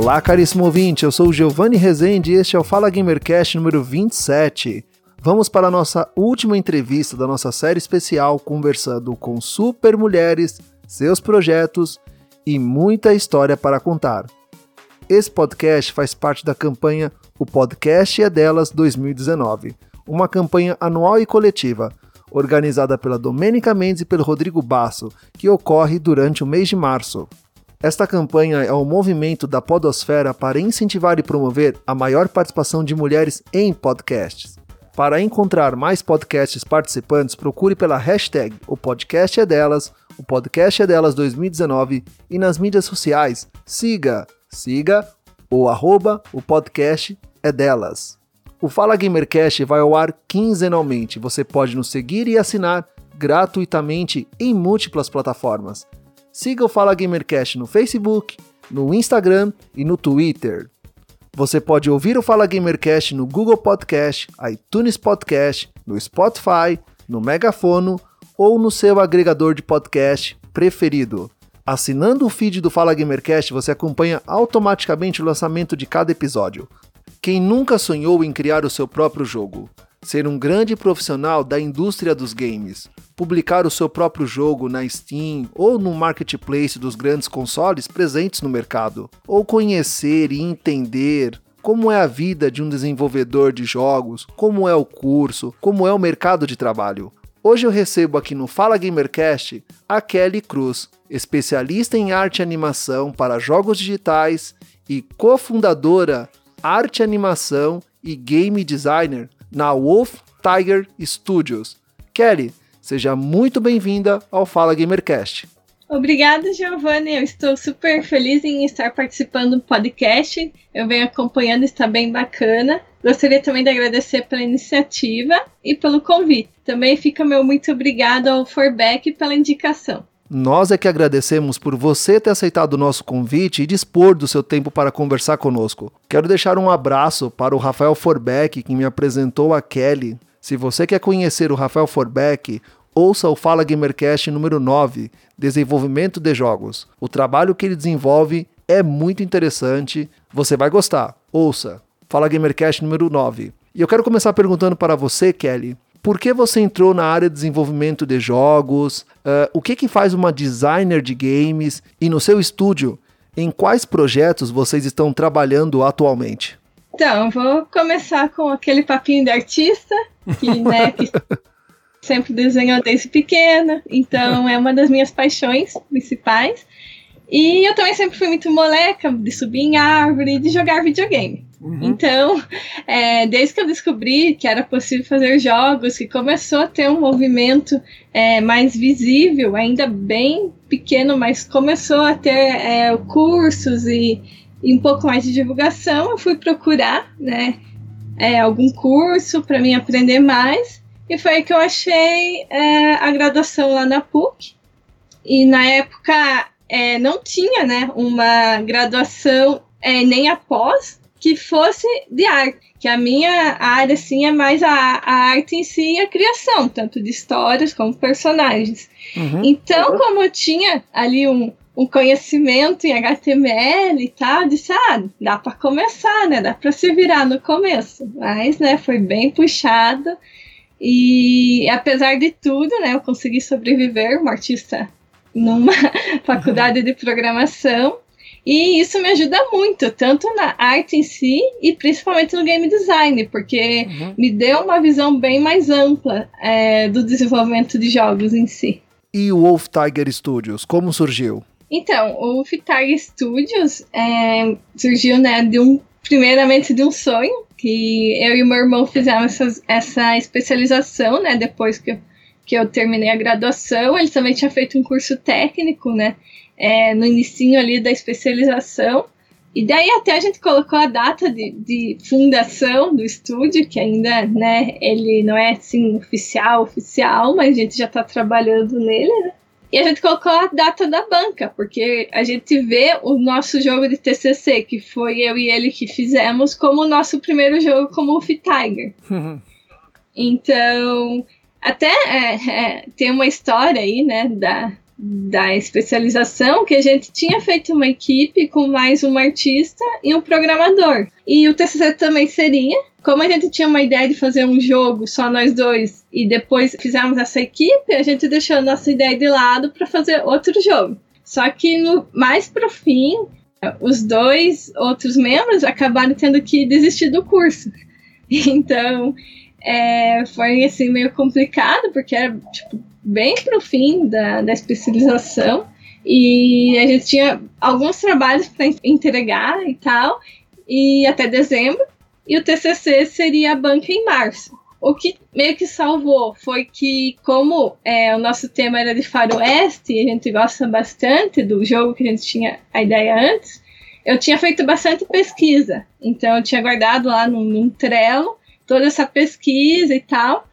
Olá, caríssimo ouvinte, eu sou o Giovanni Rezende e este é o Fala Gamercast número 27. Vamos para a nossa última entrevista da nossa série especial conversando com super mulheres, seus projetos e muita história para contar. Esse podcast faz parte da campanha O Podcast é Delas 2019, uma campanha anual e coletiva, organizada pela Domênica Mendes e pelo Rodrigo Basso, que ocorre durante o mês de março. Esta campanha é um movimento da Podosfera para incentivar e promover a maior participação de mulheres em podcasts. Para encontrar mais podcasts participantes, procure pela hashtag O Podcast é Delas, o Podcast é Delas 2019 e nas mídias sociais, siga, siga o arroba o podcast é delas. O Fala Gamercast vai ao ar quinzenalmente. Você pode nos seguir e assinar gratuitamente em múltiplas plataformas. Siga o Fala Gamercast no Facebook, no Instagram e no Twitter. Você pode ouvir o Fala Gamercast no Google Podcast, iTunes Podcast, no Spotify, no Megafono ou no seu agregador de podcast preferido. Assinando o feed do Fala Gamercast, você acompanha automaticamente o lançamento de cada episódio. Quem nunca sonhou em criar o seu próprio jogo? Ser um grande profissional da indústria dos games, publicar o seu próprio jogo na Steam ou no marketplace dos grandes consoles presentes no mercado, ou conhecer e entender como é a vida de um desenvolvedor de jogos, como é o curso, como é o mercado de trabalho. Hoje eu recebo aqui no Fala Gamercast a Kelly Cruz, especialista em arte e animação para jogos digitais e cofundadora Arte Animação e Game Designer na Wolf Tiger Studios. Kelly, seja muito bem-vinda ao Fala Gamercast. Obrigada, Giovanni. Eu estou super feliz em estar participando do podcast. Eu venho acompanhando, está bem bacana. Gostaria também de agradecer pela iniciativa e pelo convite. Também fica meu muito obrigado ao Forbeck pela indicação. Nós é que agradecemos por você ter aceitado o nosso convite e dispor do seu tempo para conversar conosco. Quero deixar um abraço para o Rafael Forbeck, que me apresentou a Kelly. Se você quer conhecer o Rafael Forbeck, ouça o Fala Gamercast número 9, Desenvolvimento de Jogos. O trabalho que ele desenvolve é muito interessante, você vai gostar. Ouça. Fala Gamercast número 9. E eu quero começar perguntando para você, Kelly, por que você entrou na área de desenvolvimento de jogos? Uh, o que, que faz uma designer de games? E no seu estúdio, em quais projetos vocês estão trabalhando atualmente? Então, vou começar com aquele papinho de artista, que, né, que sempre desenhou desde pequena, então é uma das minhas paixões principais. E eu também sempre fui muito moleca de subir em árvore, de jogar videogame. Uhum. Então, é, desde que eu descobri que era possível fazer jogos, que começou a ter um movimento é, mais visível, ainda bem pequeno, mas começou a ter é, cursos e, e, um pouco mais de divulgação, eu fui procurar né, é, algum curso para mim aprender mais. E foi aí que eu achei é, a graduação lá na PUC. E na época é, não tinha né, uma graduação nem após que fosse de arte, que a minha área assim é mais a, a arte em si e a criação, tanto de histórias como personagens. Uhum. Então, como eu tinha ali um, um conhecimento em HTML e tal, eu disse, ah, dá para começar, né? Dá para se virar no começo. Mas, né, foi bem puxado. E apesar de tudo, né, eu consegui sobreviver, uma artista numa faculdade de programação. E isso me ajuda muito, tanto na arte em si e principalmente no game design, porque uhum. me deu uma visão bem mais ampla é, do desenvolvimento de jogos em si. E o Wolf Tiger Studios, como surgiu? Então, o Wolf Tiger Studios é, surgiu né, de um, primeiramente de um sonho, que eu e meu irmão fizemos essa, essa especialização, né, depois que eu, que eu terminei a graduação. Ele também tinha feito um curso técnico, né, é, no início ali da especialização. E daí até a gente colocou a data de, de fundação do estúdio, que ainda, né, ele não é assim oficial, oficial, mas a gente já está trabalhando nele, né? E a gente colocou a data da banca, porque a gente vê o nosso jogo de TCC, que foi eu e ele que fizemos, como o nosso primeiro jogo como o Tiger. então, até é, é, tem uma história aí, né, da, da especialização que a gente tinha feito uma equipe com mais um artista e um programador. E o TCC também seria. Como a gente tinha uma ideia de fazer um jogo só nós dois e depois fizemos essa equipe, a gente deixou a nossa ideia de lado para fazer outro jogo. Só que no, mais pro fim, os dois outros membros acabaram tendo que desistir do curso. Então, é, foi assim meio complicado, porque era tipo, bem pro fim da, da especialização e a gente tinha alguns trabalhos para entregar e tal, e até dezembro, e o TCC seria a banca em março. O que meio que salvou foi que, como é, o nosso tema era de faroeste, e a gente gosta bastante do jogo que a gente tinha a ideia antes, eu tinha feito bastante pesquisa. Então, eu tinha guardado lá num, num Trello toda essa pesquisa e tal.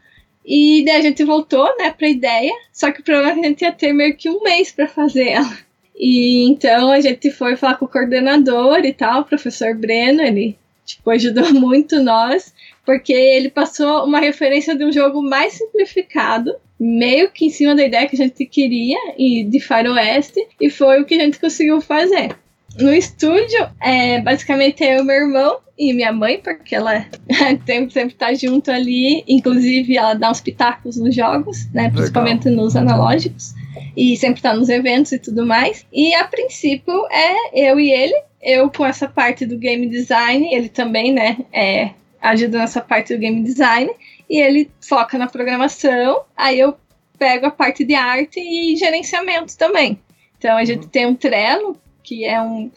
E daí a gente voltou, né, pra ideia, só que o problema é que a gente ia ter meio que um mês para fazer ela. E então a gente foi falar com o coordenador e tal, o professor Breno, ele tipo, ajudou muito nós, porque ele passou uma referência de um jogo mais simplificado, meio que em cima da ideia que a gente queria, e de faroeste, e foi o que a gente conseguiu fazer. No estúdio, é, basicamente eu e meu irmão e minha mãe, porque ela sempre, sempre tá junto ali, inclusive ela dá uns pitacos nos jogos, né, principalmente Legal. nos analógicos, e sempre tá nos eventos e tudo mais. E a princípio é eu e ele, eu com essa parte do game design, ele também, né, é, ajuda nessa parte do game design, e ele foca na programação, aí eu pego a parte de arte e gerenciamento também. Então a gente uhum. tem um Trello que é um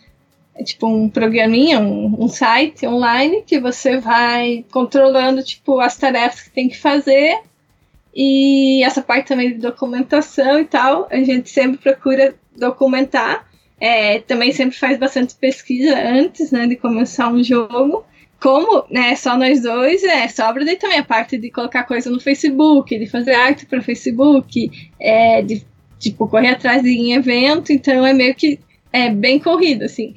é tipo um programinha, um, um, site online que você vai controlando tipo as tarefas que tem que fazer e essa parte também de documentação e tal a gente sempre procura documentar. É, também sempre faz bastante pesquisa antes né, de começar um jogo. Como né, só nós dois, é, sobra daí também a parte de colocar coisa no Facebook, de fazer arte para Facebook, é, de tipo correr atrás em evento, então é meio que é bem corrido, assim.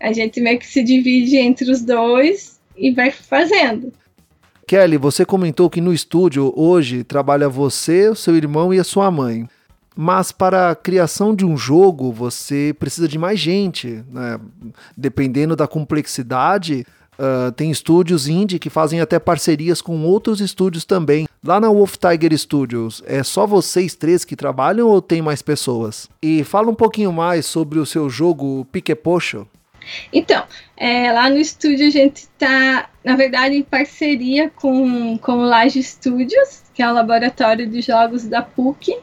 A gente meio que se divide entre os dois e vai fazendo. Kelly, você comentou que no estúdio hoje trabalha você, o seu irmão e a sua mãe. Mas para a criação de um jogo, você precisa de mais gente. Né? Dependendo da complexidade, uh, tem estúdios indie que fazem até parcerias com outros estúdios também. Lá na Wolf Tiger Studios, é só vocês três que trabalham ou tem mais pessoas? E fala um pouquinho mais sobre o seu jogo Piquepocho. Então, é, lá no estúdio a gente está, na verdade, em parceria com, com o Laje Studios, que é o laboratório de jogos da PUC.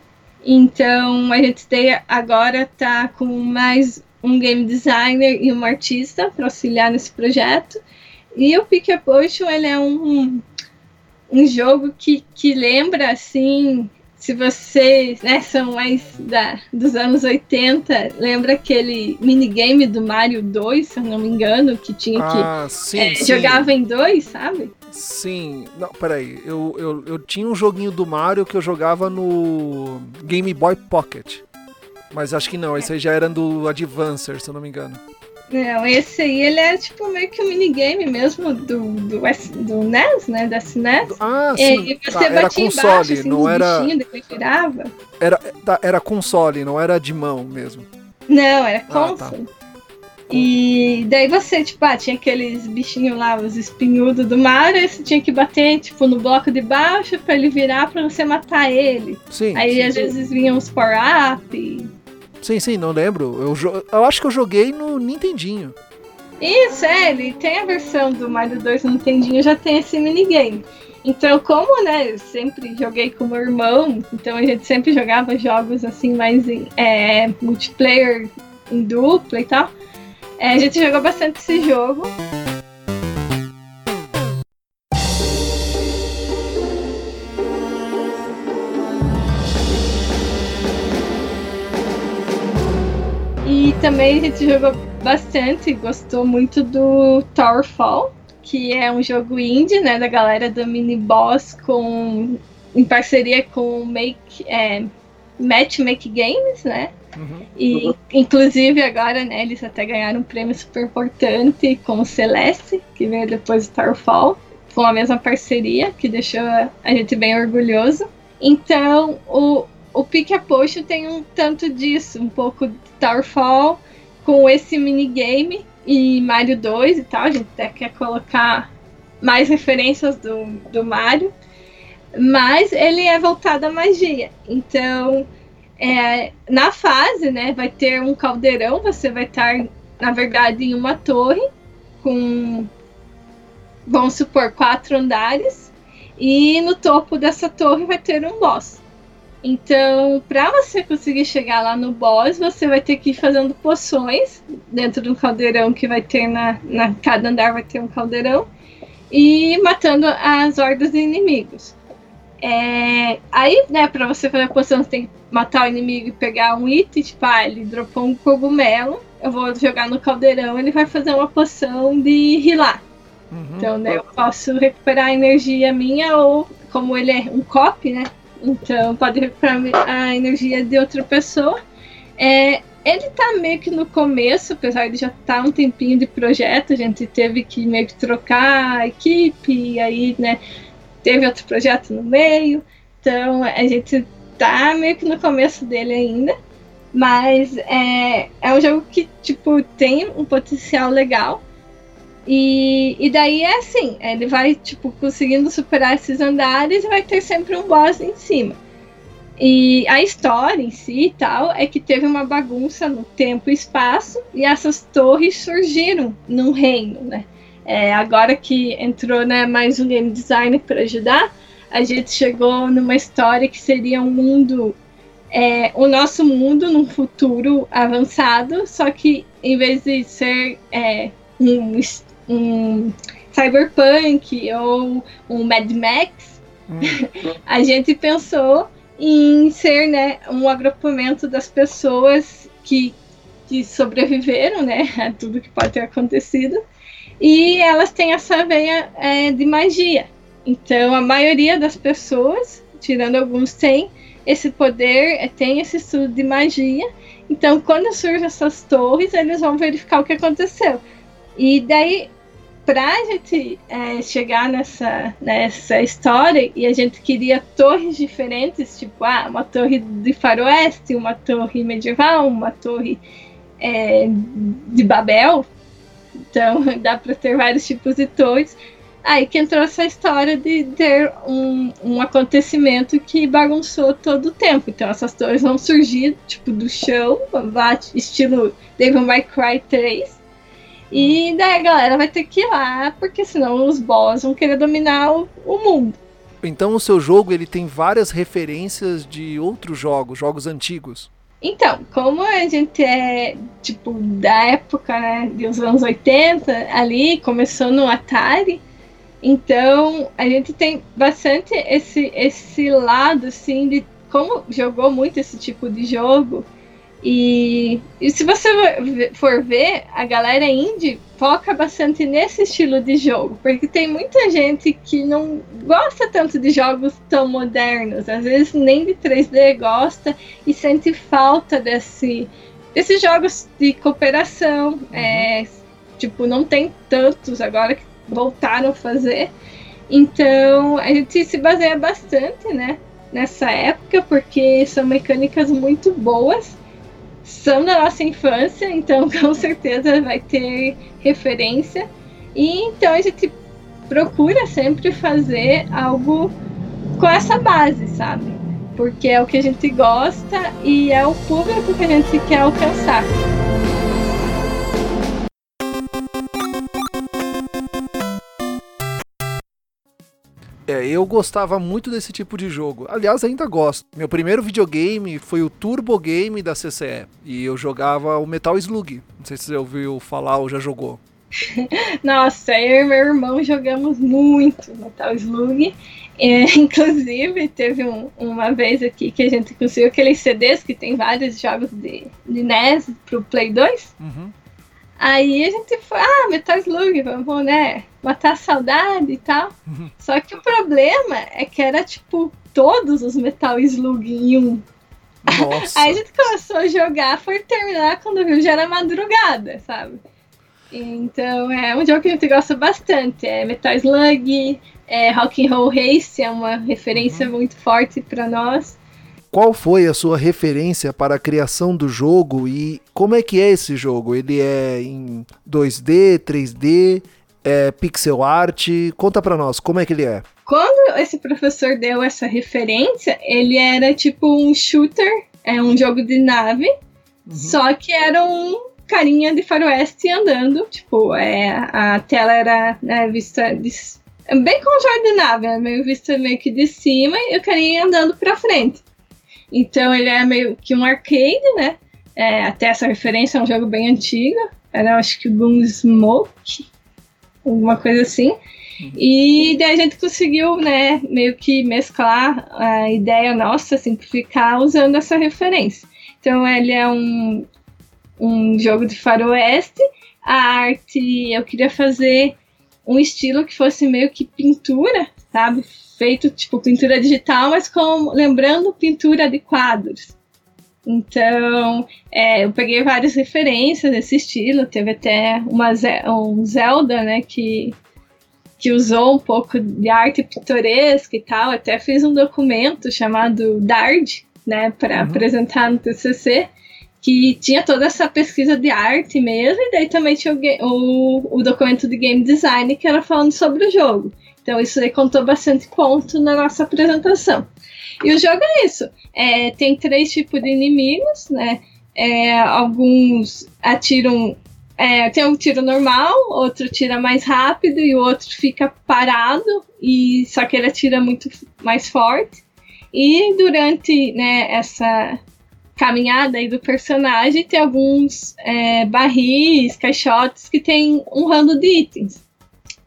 Então, a gente tem, agora está com mais um game designer e um artista para auxiliar nesse projeto. E o Pick Potion, ele é um, um jogo que, que lembra, assim, se vocês né, são mais da, dos anos 80, lembra aquele minigame do Mario 2, se eu não me engano, que tinha que. Ah, sim, é, sim. Jogava em dois, sabe? Sim. Não, peraí. Eu, eu, eu tinha um joguinho do Mario que eu jogava no Game Boy Pocket. Mas acho que não, esse aí já era do Advancer, se eu não me engano. Não, esse aí ele é tipo meio que um minigame mesmo do, do, do NES, né? Da SNES. Ah, sim. E você tá, era console, embaixo, assim, não era. virava. Era, tá, era console, não era de mão mesmo. Não, era console. Ah, tá. E daí você, tipo, ah, tinha aqueles bichinhos lá, os espinhudos do Mario, e você tinha que bater, tipo, no bloco de baixo pra ele virar pra você matar ele. Sim. Aí sim, às sim. vezes vinham os power-up. Sim, sim, não lembro. Eu, eu acho que eu joguei no Nintendinho. Isso, é, ele tem a versão do Mario 2 no Nintendinho, já tem esse minigame. Então, como, né, eu sempre joguei com meu irmão, então a gente sempre jogava jogos assim, mais em é, multiplayer, em dupla e tal. É, a gente jogou bastante esse jogo. Também a gente jogou bastante, gostou muito do Towerfall, que é um jogo indie, né, da galera do Mini Boss com em parceria com o Make é, Match Make Games, né? Uhum. E inclusive agora, né, eles até ganharam um prêmio super importante com o Celeste, que veio depois do Starfall, com a mesma parceria, que deixou a gente bem orgulhoso. Então, o, o Pick a Post tem um tanto disso, um pouco de Starfall com esse minigame e Mario 2 e tal. A gente até quer colocar mais referências do, do Mario. Mas ele é voltado à magia. Então, é, na fase, né, vai ter um caldeirão, você vai estar, na verdade, em uma torre com, vamos supor, quatro andares, e no topo dessa torre vai ter um boss. Então, para você conseguir chegar lá no boss, você vai ter que ir fazendo poções dentro de um caldeirão que vai ter na, na cada andar vai ter um caldeirão e matando as hordas de inimigos. É, aí, né, pra você fazer a poção, você tem que matar o inimigo e pegar um item, tipo, ah, ele dropou um cogumelo, eu vou jogar no caldeirão, ele vai fazer uma poção de rilar. Uhum. Então, né, eu posso recuperar a energia minha, ou como ele é um cop, né? Então pode recuperar a energia de outra pessoa. É, ele tá meio que no começo, apesar de já estar tá um tempinho de projeto, a gente teve que meio que trocar a equipe, e aí, né, teve outro projeto no meio, então a gente tá meio que no começo dele ainda, mas é, é um jogo que, tipo, tem um potencial legal, e, e daí é assim, ele vai, tipo, conseguindo superar esses andares e vai ter sempre um boss em cima. E a história em si e tal é que teve uma bagunça no tempo e espaço e essas torres surgiram num reino, né? É, agora que entrou né, mais um game designer para ajudar, a gente chegou numa história que seria um mundo, é, o nosso mundo num futuro avançado, só que em vez de ser é, um, um cyberpunk ou um Mad Max, hum. a gente pensou em ser né, um agrupamento das pessoas que, que sobreviveram né, a tudo que pode ter acontecido e elas têm essa veia é, de magia. Então, a maioria das pessoas, tirando alguns, tem esse poder, é, tem esse estudo de magia. Então, quando surgem essas torres, eles vão verificar o que aconteceu. E daí, para a gente é, chegar nessa, nessa história, e a gente queria torres diferentes, tipo, ah, uma torre de faroeste, uma torre medieval, uma torre é, de Babel, então dá para ter vários tipos de torres. Aí que entrou essa história de ter um, um acontecimento que bagunçou todo o tempo. Então essas torres vão surgir tipo do chão, estilo Devil May Cry 3. E daí a galera vai ter que ir lá, porque senão os boss vão querer dominar o, o mundo. Então o seu jogo ele tem várias referências de outros jogos, jogos antigos. Então, como a gente é, tipo, da época, né, dos anos 80, ali, começou no Atari, então a gente tem bastante esse, esse lado, assim, de como jogou muito esse tipo de jogo, e, e se você for ver, a galera indie foca bastante nesse estilo de jogo, porque tem muita gente que não gosta tanto de jogos tão modernos, às vezes nem de 3D gosta e sente falta desse, desses jogos de cooperação. Uhum. É, tipo, não tem tantos agora que voltaram a fazer. Então a gente se baseia bastante, né? Nessa época, porque são mecânicas muito boas são da nossa infância, então com certeza vai ter referência. E então a gente procura sempre fazer algo com essa base, sabe? Porque é o que a gente gosta e é o público que a gente quer alcançar. É, eu gostava muito desse tipo de jogo. Aliás, ainda gosto. Meu primeiro videogame foi o Turbo Game da CCE. E eu jogava o Metal Slug. Não sei se você ouviu falar ou já jogou. Nossa, eu e meu irmão jogamos muito Metal Slug. É, inclusive, teve um, uma vez aqui que a gente conseguiu aqueles CDs que tem vários jogos de, de NES pro Play 2. Uhum. Aí a gente foi, ah, Metal Slug, vamos, né, matar a saudade e tal. Só que o problema é que era, tipo, todos os Metal Slug em um. Nossa. Aí a gente começou a jogar, foi terminar quando viu já era madrugada, sabe? Então é um jogo que a gente gosta bastante. É Metal Slug, é Rock'n'Roll Race, é uma referência uhum. muito forte para nós. Qual foi a sua referência para a criação do jogo e como é que é esse jogo? Ele é em 2D, 3D, é pixel art? Conta para nós, como é que ele é? Quando esse professor deu essa referência, ele era tipo um shooter, é um jogo de nave, uhum. só que era um carinha de faroeste andando, tipo, é, a tela era né, vista de, bem como jogo de nave, é meio vista meio que de cima e o carinha andando para frente. Então ele é meio que um arcade, né? É, até essa referência é um jogo bem antigo. Era acho que Gunsmoke, alguma coisa assim. E daí a gente conseguiu, né, meio que mesclar a ideia nossa, simplificar usando essa referência. Então ele é um, um jogo de faroeste. A arte eu queria fazer um estilo que fosse meio que pintura, sabe? Feito tipo pintura digital, mas com lembrando pintura de quadros. Então, é, eu peguei várias referências desse estilo. Teve até uma um Zelda, né, que, que usou um pouco de arte pitoresca e tal. Até fiz um documento chamado DARD, né, para uhum. apresentar no TCC, que tinha toda essa pesquisa de arte mesmo. E daí também tinha o, o, o documento de game design que era falando sobre o jogo. Então isso aí contou bastante ponto na nossa apresentação. E o jogo é isso. É, tem três tipos de inimigos, né? É, alguns atiram. É, tem um tiro normal, outro tira mais rápido e o outro fica parado, e só que ele atira muito mais forte. E durante né, essa caminhada aí do personagem tem alguns é, barris, caixotes que tem um rando de itens.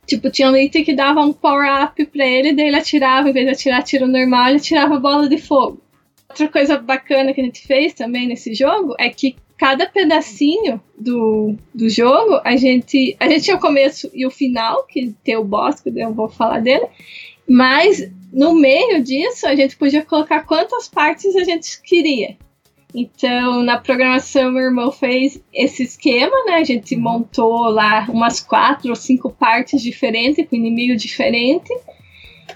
Tipo, tinha um item que dava um power-up pra ele, daí ele atirava, em vez de atirar tiro normal, ele atirava bola de fogo. Outra coisa bacana que a gente fez também nesse jogo é que cada pedacinho do, do jogo, a gente, a gente tinha o começo e o final, que tem o boss, que eu vou falar dele, mas no meio disso a gente podia colocar quantas partes a gente queria. Então, na programação, meu irmão fez esse esquema, né? A gente uhum. montou lá umas quatro ou cinco partes diferentes, com inimigo diferente.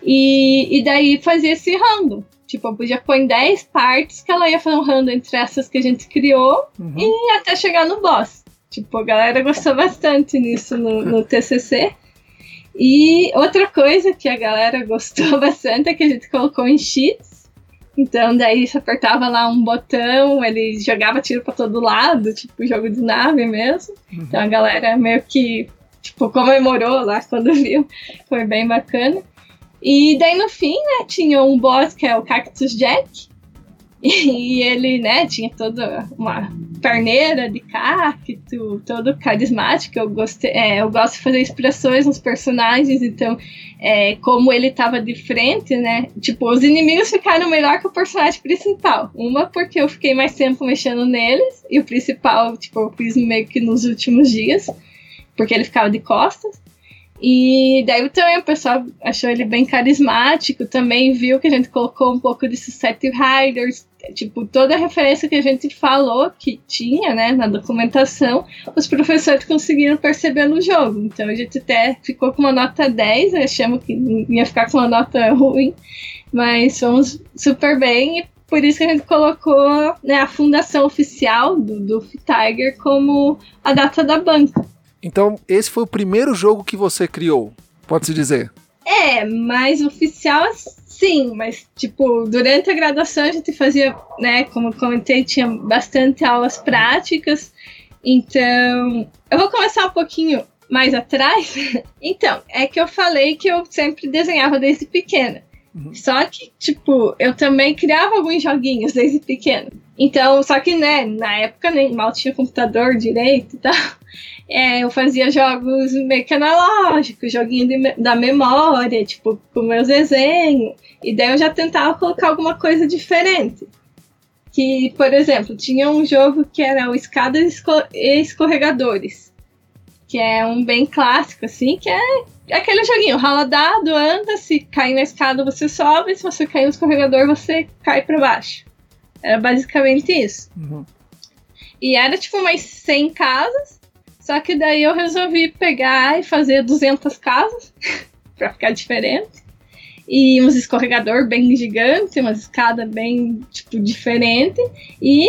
E, e daí fazia esse random. Tipo, eu podia pôr em 10 partes que ela ia fazer um random entre essas que a gente criou uhum. e até chegar no boss. Tipo, a galera gostou bastante nisso no, no TCC. E outra coisa que a galera gostou bastante é que a gente colocou em cheats então, daí você apertava lá um botão, ele jogava tiro para todo lado, tipo jogo de nave mesmo. Uhum. Então a galera meio que, tipo, comemorou lá quando viu. Foi bem bacana. E daí no fim, né, tinha um boss que é o Cactus Jack, e ele, né, tinha toda uma perneira de cacto, todo carismático. Eu, gostei, é, eu gosto de fazer expressões nos personagens, então, é, como ele tava de frente, né, tipo, os inimigos ficaram melhor que o personagem principal. Uma porque eu fiquei mais tempo mexendo neles, e o principal, tipo, eu fiz meio que nos últimos dias, porque ele ficava de costas. E daí também o pessoal achou ele bem carismático, também viu que a gente colocou um pouco de Society Riders, tipo, toda a referência que a gente falou que tinha, né, na documentação, os professores conseguiram perceber no jogo. Então a gente até ficou com uma nota 10, achamos que ia ficar com uma nota ruim, mas fomos super bem e por isso que a gente colocou né, a fundação oficial do, do Tiger como a data da banca. Então, esse foi o primeiro jogo que você criou, pode-se dizer? É, mais oficial sim, mas tipo, durante a graduação a gente fazia, né, como eu comentei, tinha bastante aulas práticas. Então, eu vou começar um pouquinho mais atrás. então, é que eu falei que eu sempre desenhava desde pequena. Uhum. Só que, tipo, eu também criava alguns joguinhos desde pequena. Então, só que, né, na época nem mal tinha computador direito e tal é, eu fazia jogos meio que analógicos, joguinho de, da memória, tipo, com meus desenhos. E daí eu já tentava colocar alguma coisa diferente. Que, por exemplo, tinha um jogo que era o Escadas e Escorregadores. que é um bem clássico, assim, que é aquele joguinho, rala dado, anda, se cair na escada você sobe, se você cair no escorregador você cai para baixo. Era basicamente isso. Uhum. E era tipo umas 100 casas, só que daí eu resolvi pegar e fazer 200 casas, pra ficar diferente. E uns escorregador bem gigante, uma escada bem, tipo, diferente. E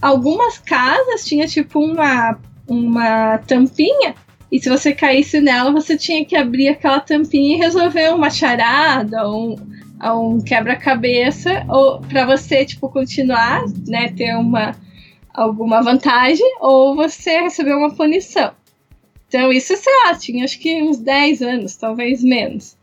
algumas casas tinha, tipo, uma, uma tampinha e se você caísse nela, você tinha que abrir aquela tampinha e resolver uma charada ou um, um quebra-cabeça ou para você tipo continuar, né, ter uma alguma vantagem ou você receber uma punição. Então isso, sei lá, tinha acho que uns 10 anos, talvez menos.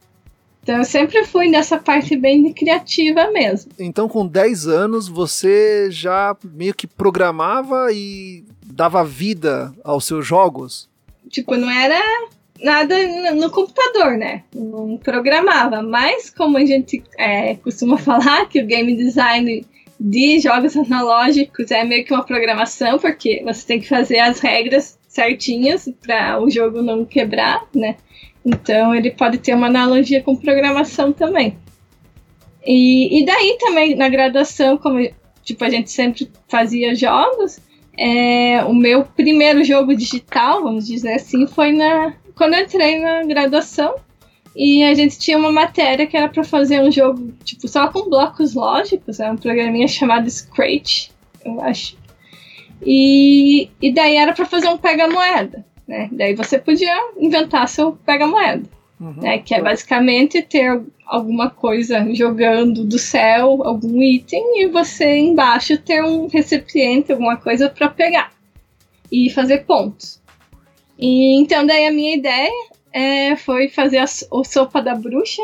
Então eu sempre fui nessa parte bem criativa mesmo. Então com 10 anos você já meio que programava e dava vida aos seus jogos? Tipo, não era nada no computador, né? Não programava. Mas como a gente é, costuma falar que o game design de jogos analógicos é meio que uma programação, porque você tem que fazer as regras certinhas para o jogo não quebrar, né? Então ele pode ter uma analogia com programação também. E, e daí também na graduação, como tipo, a gente sempre fazia jogos, é, o meu primeiro jogo digital, vamos dizer assim, foi na quando eu entrei na graduação e a gente tinha uma matéria que era para fazer um jogo tipo só com blocos lógicos, é um programinha chamado Scratch, eu acho. E, e daí era para fazer um pega-moeda, né? Daí você podia inventar seu pega-moeda, uhum. né? Que é basicamente ter alguma coisa jogando do céu, algum item, e você embaixo ter um recipiente, alguma coisa para pegar e fazer pontos. E, então, daí a minha ideia é, foi fazer a, o sopa da bruxa.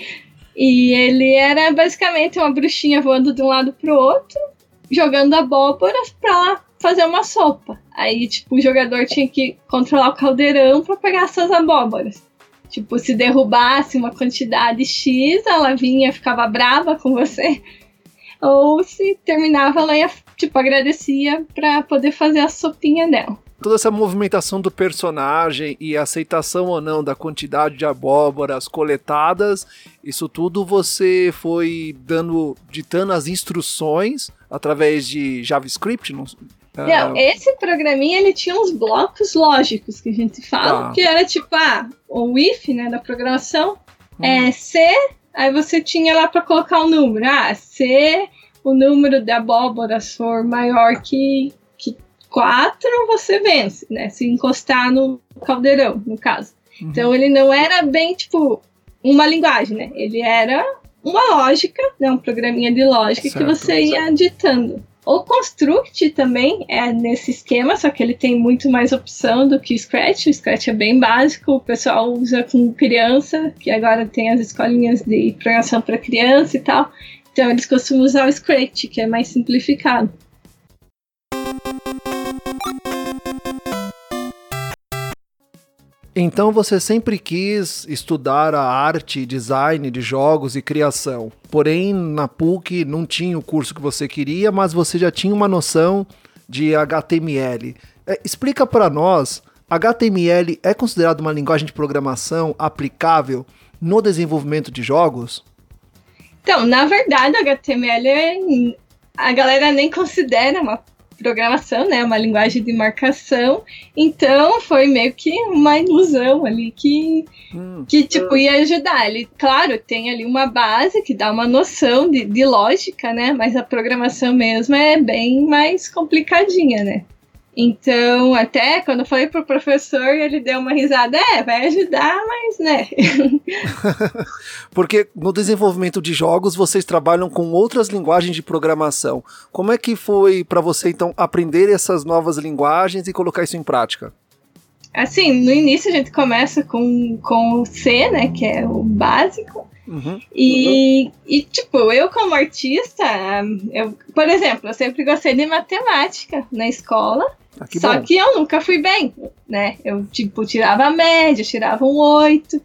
e ele era basicamente uma bruxinha voando de um lado pro outro, jogando abóboras pra fazer uma sopa. Aí, tipo, o jogador tinha que controlar o caldeirão para pegar essas abóboras. Tipo, se derrubasse uma quantidade X, ela vinha, ficava brava com você. Ou se terminava, ela ia, tipo, agradecia para poder fazer a sopinha dela. Toda essa movimentação do personagem e aceitação ou não da quantidade de abóboras coletadas, isso tudo você foi dando, ditando as instruções através de JavaScript? Não, não, ah. esse programinha ele tinha uns blocos lógicos que a gente fala, ah. que era tipo, ah, o if, né, da programação, hum. é C, aí você tinha lá para colocar o um número. Ah, se o número de abóboras for maior que, 4, você vence, né? Se encostar no caldeirão, no caso. Uhum. Então ele não era bem, tipo, uma linguagem, né? Ele era uma lógica, né? Um programinha de lógica certo, que você ia ditando. O Construct também é nesse esquema, só que ele tem muito mais opção do que o Scratch. O Scratch é bem básico, o pessoal usa com criança, que agora tem as escolinhas de programação para criança e tal. Então eles costumam usar o Scratch, que é mais simplificado. Então você sempre quis estudar a arte, design de jogos e criação. Porém, na PUC não tinha o curso que você queria, mas você já tinha uma noção de HTML. É, explica para nós, HTML é considerado uma linguagem de programação aplicável no desenvolvimento de jogos? Então, na verdade, HTML é, a galera nem considera uma programação, né? Uma linguagem de marcação. Então foi meio que uma ilusão ali que, hum. que tipo, ia ajudar. Ele, claro, tem ali uma base que dá uma noção de, de lógica, né? Mas a programação mesmo é bem mais complicadinha, né? Então, até quando eu falei pro professor, ele deu uma risada. É, vai ajudar, mas né. Porque no desenvolvimento de jogos vocês trabalham com outras linguagens de programação. Como é que foi para você então aprender essas novas linguagens e colocar isso em prática? Assim, no início a gente começa com, com o C, né, que é o básico. Uhum. E, uhum. e, tipo, eu como artista, eu, por exemplo, eu sempre gostei de matemática na escola. Ah, que Só bom. que eu nunca fui bem, né? Eu, tipo, tirava a média, tirava um 8.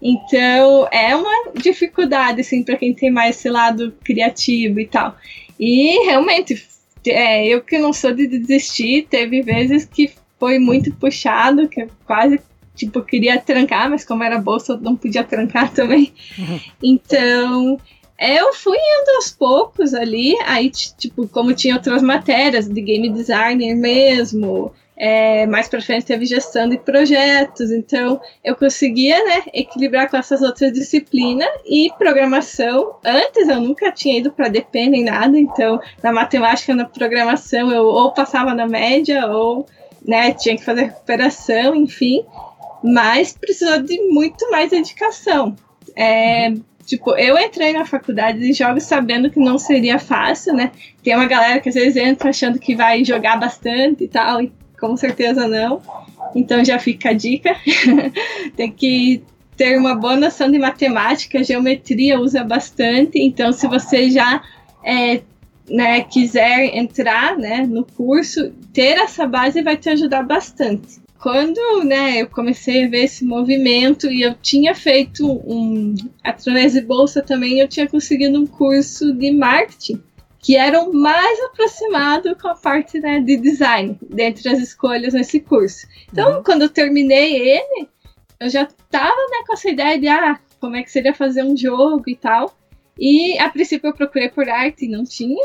Então, é uma dificuldade, assim, para quem tem mais esse lado criativo e tal. E, realmente, é, eu que não sou de desistir, teve vezes que foi muito puxado, que eu quase tipo queria trancar, mas como era bolsa eu não podia trancar também. Então, eu fui indo aos poucos ali, aí tipo, como tinha outras matérias de game designer mesmo, é, mais para frente teve gestão de projetos, então eu conseguia né, equilibrar com essas outras disciplinas e programação. Antes eu nunca tinha ido para DP nem nada, então na matemática, na programação eu ou passava na média ou né, tinha que fazer recuperação, enfim, mas precisou de muito mais dedicação. É, Tipo, eu entrei na faculdade de jogos sabendo que não seria fácil, né? Tem uma galera que às vezes entra achando que vai jogar bastante e tal, e com certeza não. Então já fica a dica. Tem que ter uma boa noção de matemática, geometria usa bastante. Então, se você já é, né, quiser entrar né, no curso, ter essa base vai te ajudar bastante. Quando né, eu comecei a ver esse movimento e eu tinha feito um. Através de bolsa também, eu tinha conseguido um curso de marketing que era o mais aproximado com a parte né, de design, dentre as escolhas nesse curso. Então, uhum. quando eu terminei ele, eu já estava né, com essa ideia de ah, como é que seria fazer um jogo e tal. E a princípio eu procurei por arte e não tinha,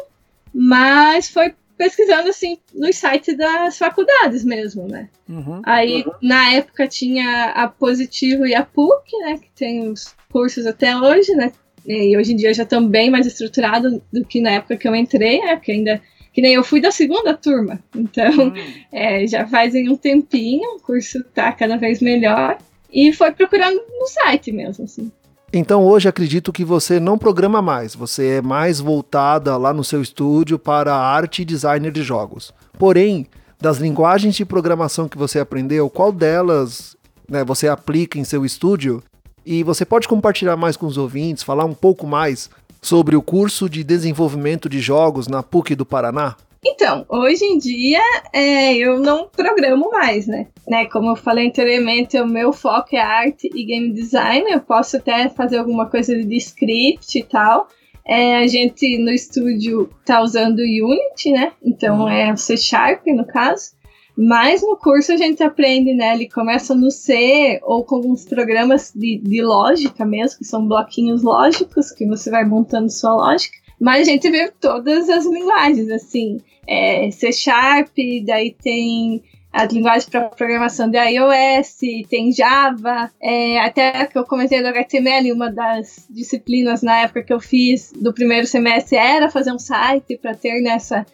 mas foi pesquisando assim nos sites das faculdades mesmo, né? Uhum, Aí uhum. na época tinha a Positivo e a PUC, né? Que tem os cursos até hoje, né? E hoje em dia já estão bem mais estruturados do que na época que eu entrei, né? Porque ainda. Que nem eu fui da segunda turma. Então, uhum. é, já fazem um tempinho, o curso tá cada vez melhor. E foi procurando no site mesmo, assim. Então hoje acredito que você não programa mais, você é mais voltada lá no seu estúdio para arte e designer de jogos. Porém, das linguagens de programação que você aprendeu, qual delas né, você aplica em seu estúdio? E você pode compartilhar mais com os ouvintes, falar um pouco mais sobre o curso de desenvolvimento de jogos na PUC do Paraná? Então, hoje em dia é, eu não programo mais, né? né? Como eu falei anteriormente, o meu foco é arte e game design. Eu posso até fazer alguma coisa de script e tal. É, a gente no estúdio tá usando Unity, né? Então uhum. é o C Sharp no caso. Mas no curso a gente aprende, né? Ele começa no C ou com alguns programas de, de lógica mesmo, que são bloquinhos lógicos que você vai montando sua lógica. Mas a gente vê todas as linguagens, assim, é, C Sharp, daí tem as linguagens para programação de iOS, tem Java, é, até que eu comentei do HTML, uma das disciplinas na época que eu fiz do primeiro semestre era fazer um site para ter nessa.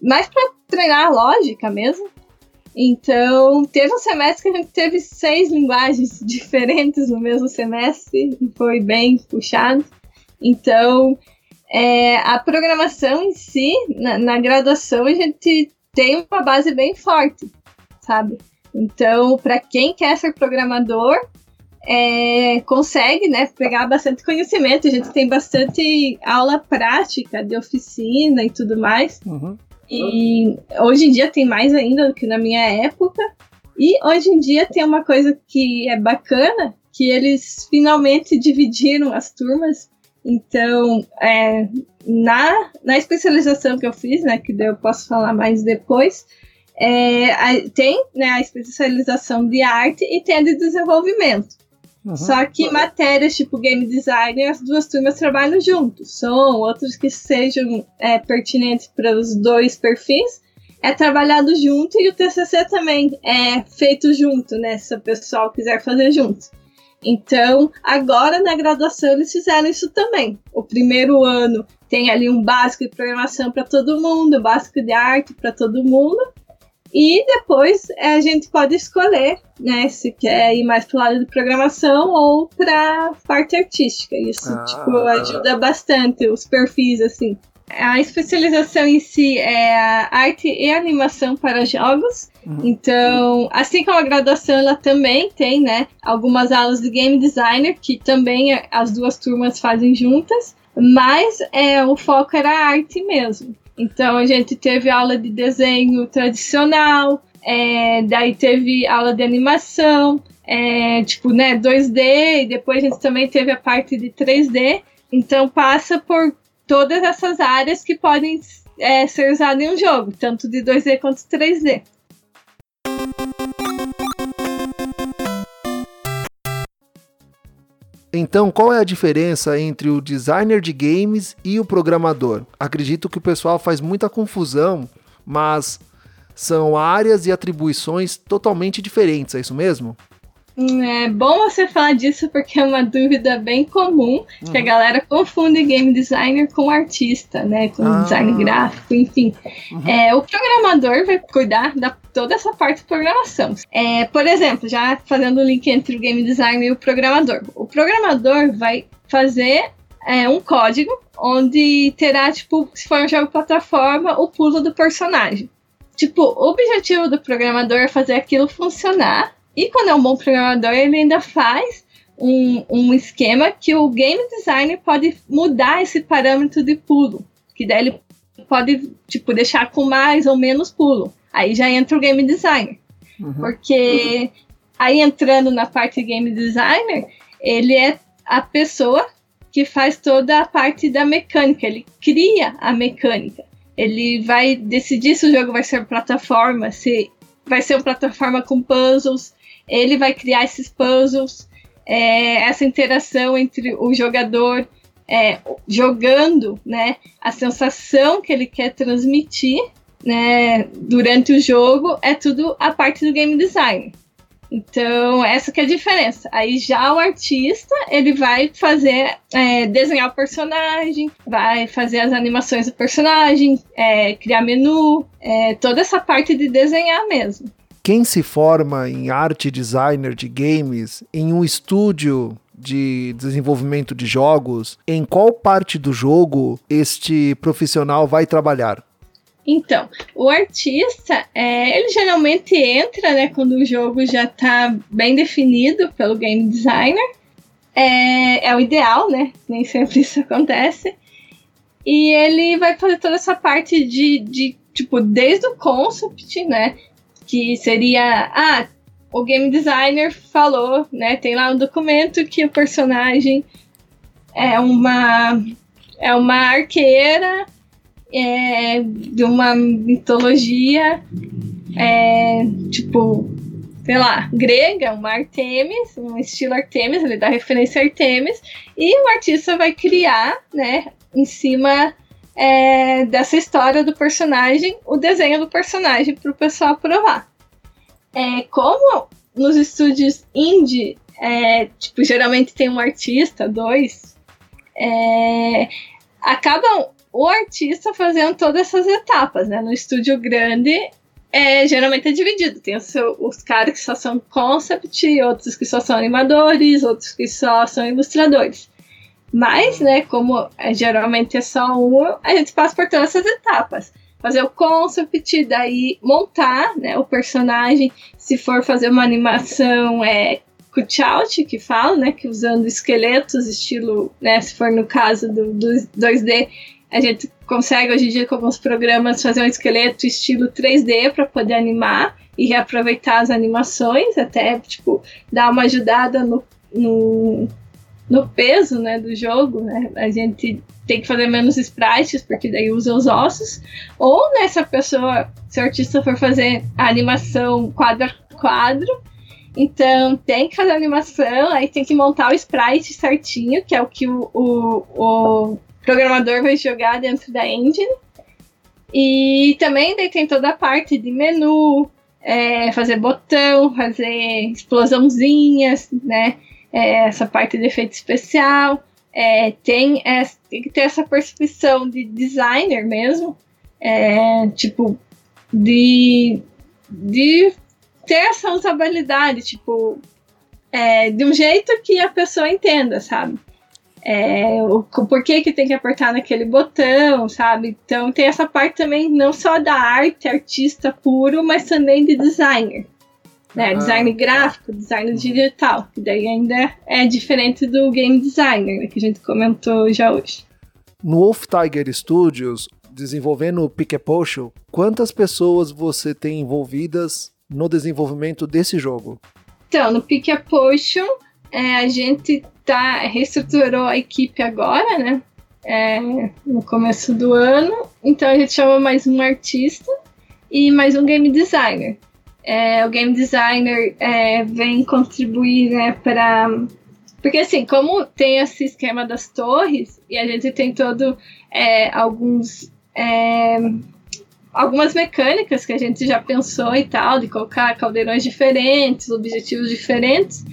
mais para treinar a lógica mesmo. Então, teve um semestre que a gente teve seis linguagens diferentes no mesmo semestre, e foi bem puxado. Então, é, a programação em si, na, na, graduação, a gente tem uma base bem forte, sabe? Então, para quem quer ser programador, é, consegue né, pegar bastante conhecimento. A gente tem bastante aula prática de oficina e tudo mais. Uhum. E hoje em dia tem mais ainda do que na minha época. E hoje em dia tem uma coisa que é bacana, que eles finalmente dividiram as turmas então, é, na, na especialização que eu fiz, né, que eu posso falar mais depois, é, a, tem né, a especialização de arte e tem a de desenvolvimento. Uhum. Só que matérias tipo game design, as duas turmas trabalham juntos. São outros que sejam é, pertinentes para os dois perfis, é trabalhado junto e o TCC também é feito junto, né? Se o pessoal quiser fazer junto. Então, agora na graduação eles fizeram isso também. O primeiro ano tem ali um básico de programação para todo mundo, básico de arte para todo mundo. E depois é, a gente pode escolher, né, se quer ir mais para o lado de programação ou para parte artística. Isso ah, tipo, ajuda bastante os perfis assim. A especialização em si é arte e animação para jogos. Uhum. Então, assim como a graduação, ela também tem, né, algumas aulas de game designer que também as duas turmas fazem juntas, mas é, o foco era a arte mesmo. Então, a gente teve aula de desenho tradicional, é, daí teve aula de animação, é, tipo, né, 2D, e depois a gente também teve a parte de 3D. Então, passa por todas essas áreas que podem é, ser usadas em um jogo, tanto de 2D quanto 3D. Então, qual é a diferença entre o designer de games e o programador? Acredito que o pessoal faz muita confusão, mas são áreas e atribuições totalmente diferentes, é isso mesmo? É bom você falar disso porque é uma dúvida bem comum que a uhum. galera confunde game designer com artista, né? Com ah. design gráfico, enfim. Uhum. É, o programador vai cuidar da toda essa parte de programação. É, por exemplo, já fazendo o link entre o game designer e o programador. O programador vai fazer é, um código onde terá, tipo, se for um jogo plataforma, o pulo do personagem. Tipo, o objetivo do programador é fazer aquilo funcionar e quando é um bom programador, ele ainda faz um, um esquema que o game designer pode mudar esse parâmetro de pulo. Que daí ele pode, tipo, deixar com mais ou menos pulo. Aí já entra o game designer. Uhum. Porque aí entrando na parte game designer, ele é a pessoa que faz toda a parte da mecânica, ele cria a mecânica. Ele vai decidir se o jogo vai ser plataforma, se vai ser uma plataforma com puzzles, ele vai criar esses puzzles, é, essa interação entre o jogador é, jogando, né, a sensação que ele quer transmitir, né, durante o jogo é tudo a parte do game design. Então, essa que é a diferença. Aí já o artista, ele vai fazer, é, desenhar o personagem, vai fazer as animações do personagem, é, criar menu, é, toda essa parte de desenhar mesmo quem se forma em arte designer de games em um estúdio de desenvolvimento de jogos, em qual parte do jogo este profissional vai trabalhar? Então, o artista, é, ele geralmente entra, né, quando o jogo já está bem definido pelo game designer. É, é o ideal, né? Nem sempre isso acontece. E ele vai fazer toda essa parte de, de tipo, desde o concept, né? Que seria ah o game designer falou né tem lá um documento que o personagem é uma é uma arqueira é, de uma mitologia é, tipo sei lá, grega, uma Artemis, um estilo Artemis, ele dá referência a Artemis, e o artista vai criar, né, em cima é, dessa história do personagem, o desenho do personagem para o pessoal provar. É, como nos estúdios indie, é, tipo, geralmente tem um artista, dois, é, acabam o artista fazendo todas essas etapas, né? No estúdio grande, é, geralmente é dividido. Tem seu, os caras que só são concept, outros que só são animadores, outros que só são ilustradores. Mas, né, como é, geralmente é só um, a gente passa por todas essas etapas. Fazer o concept, daí montar né, o personagem. Se for fazer uma animação, é cutout, que fala, né, que usando esqueletos, estilo, né, se for no caso do, do 2D, a gente consegue hoje em dia com alguns programas fazer um esqueleto estilo 3D para poder animar e reaproveitar as animações, até tipo dar uma ajudada no, no no peso né, do jogo, né? A gente tem que fazer menos sprites, porque daí usa os ossos. Ou né, se a pessoa, se o artista for fazer a animação quadro a quadro, então tem que fazer a animação, aí tem que montar o sprite certinho, que é o que o, o, o programador vai jogar dentro da engine. E também daí tem toda a parte de menu, é, fazer botão, fazer explosãozinhas, né? É, essa parte de efeito especial, é, tem, tem que ter essa percepção de designer mesmo, é, tipo, de, de ter essa usabilidade, tipo, é, de um jeito que a pessoa entenda, sabe? É, o, o porquê que tem que apertar naquele botão, sabe? Então tem essa parte também não só da arte, artista puro, mas também de designer. Né? Ah, design gráfico, design digital, que daí ainda é diferente do game designer, né, que a gente comentou já hoje. No Wolf Tiger Studios, desenvolvendo o Pick a Potion, quantas pessoas você tem envolvidas no desenvolvimento desse jogo? Então, no Pick a Potion, é, a gente tá, reestruturou a equipe agora, né? É, no começo do ano. Então a gente chama mais um artista e mais um game designer é, o game designer é, vem contribuir né, para Porque assim, como tem esse esquema das torres, e a gente tem todo é, alguns. É, algumas mecânicas que a gente já pensou e tal, de colocar caldeirões diferentes, objetivos diferentes,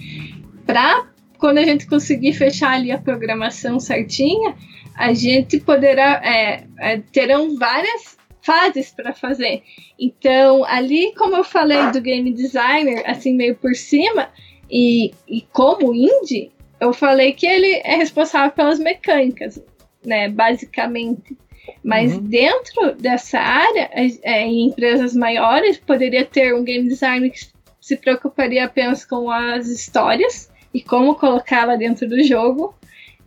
para quando a gente conseguir fechar ali a programação certinha, a gente poderá é, é, terão várias fases para fazer. Então, ali, como eu falei do game designer, assim, meio por cima, e, e como indie, eu falei que ele é responsável pelas mecânicas, né, basicamente. Mas uhum. dentro dessa área, é, em empresas maiores, poderia ter um game designer que se preocuparia apenas com as histórias e como colocá-la dentro do jogo.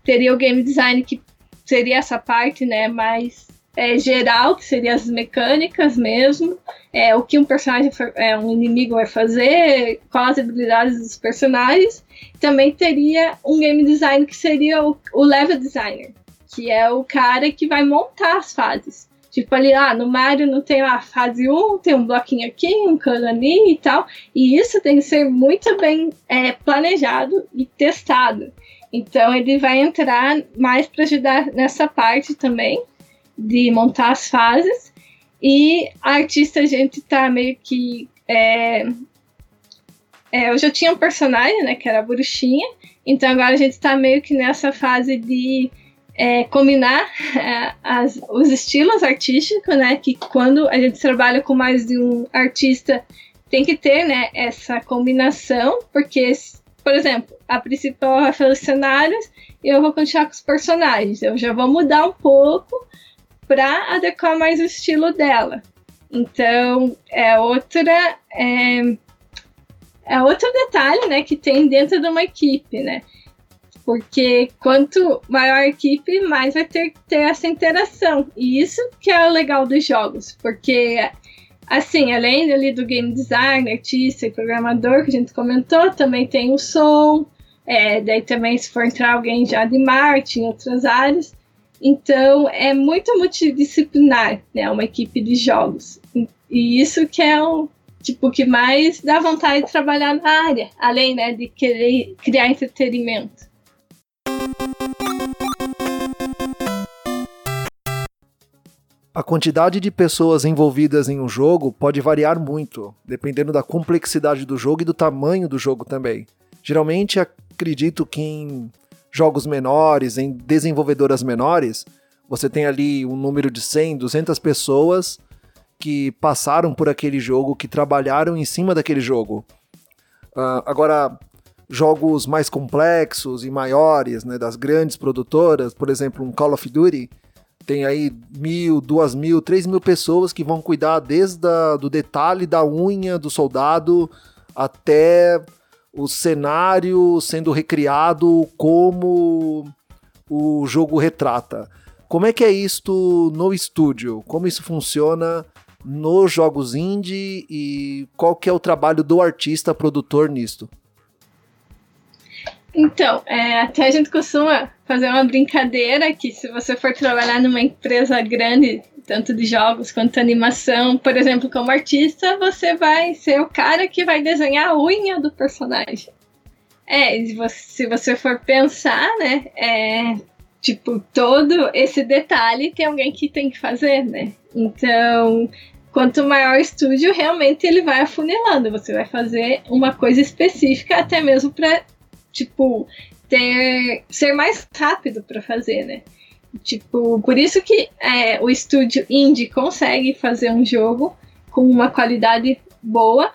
Teria o game design que seria essa parte né, mais é, geral, que seria as mecânicas mesmo, é, o que um personagem, é, um inimigo vai fazer, quais as habilidades dos personagens. Também teria um game design que seria o, o level designer, que é o cara que vai montar as fases. Tipo ali, ah, no Mario não tem a fase 1, tem um bloquinho aqui, um cano ali e tal. E isso tem que ser muito bem é, planejado e testado. Então ele vai entrar mais para ajudar nessa parte também de montar as fases. E a artista, a gente tá meio que. É, é, eu já tinha um personagem, né, que era a bruxinha. Então agora a gente tá meio que nessa fase de é, combinar é, as, os estilos artísticos, né? Que quando a gente trabalha com mais de um artista, tem que ter, né, essa combinação, porque, por exemplo, a principal vai fazer os cenários e eu vou continuar com os personagens. Eu já vou mudar um pouco para adequar mais o estilo dela. Então, é outra. É, é outro detalhe, né, que tem dentro de uma equipe, né? Porque quanto maior a equipe, mais vai ter que ter essa interação. E isso que é o legal dos jogos, porque assim, além ali do game design, artista e programador que a gente comentou, também tem o som, é, daí também se for entrar alguém já de marketing, outras áreas. Então é muito multidisciplinar, né? Uma equipe de jogos. E isso que é o tipo que mais dá vontade de trabalhar na área, além né, de querer criar entretenimento. A quantidade de pessoas envolvidas em um jogo pode variar muito, dependendo da complexidade do jogo e do tamanho do jogo também. Geralmente acredito que em jogos menores, em desenvolvedoras menores, você tem ali um número de 100, 200 pessoas que passaram por aquele jogo, que trabalharam em cima daquele jogo. Uh, agora, jogos mais complexos e maiores, né, das grandes produtoras, por exemplo, um Call of Duty, tem aí mil, duas mil, três mil pessoas que vão cuidar desde a, do detalhe da unha do soldado até o cenário sendo recriado como o jogo retrata. Como é que é isto no estúdio? Como isso funciona nos jogos indie e qual que é o trabalho do artista produtor nisto? Então, é, até a gente costuma fazer uma brincadeira que se você for trabalhar numa empresa grande, tanto de jogos quanto animação, por exemplo, como artista, você vai ser o cara que vai desenhar a unha do personagem. É, se você for pensar, né, é, tipo, todo esse detalhe tem alguém que tem que fazer, né? Então, quanto maior o estúdio, realmente ele vai afunilando. Você vai fazer uma coisa específica, até mesmo para tipo, ter, ser mais rápido para fazer, né? Tipo, por isso que é, o estúdio indie consegue fazer um jogo com uma qualidade boa,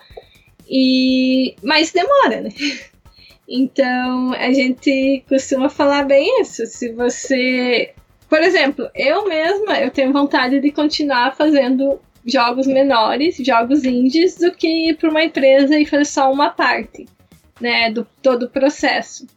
e mas demora, né? Então a gente costuma falar bem isso. Se você, por exemplo, eu mesma eu tenho vontade de continuar fazendo jogos menores, jogos indies, do que ir para uma empresa e fazer só uma parte né, do todo o processo.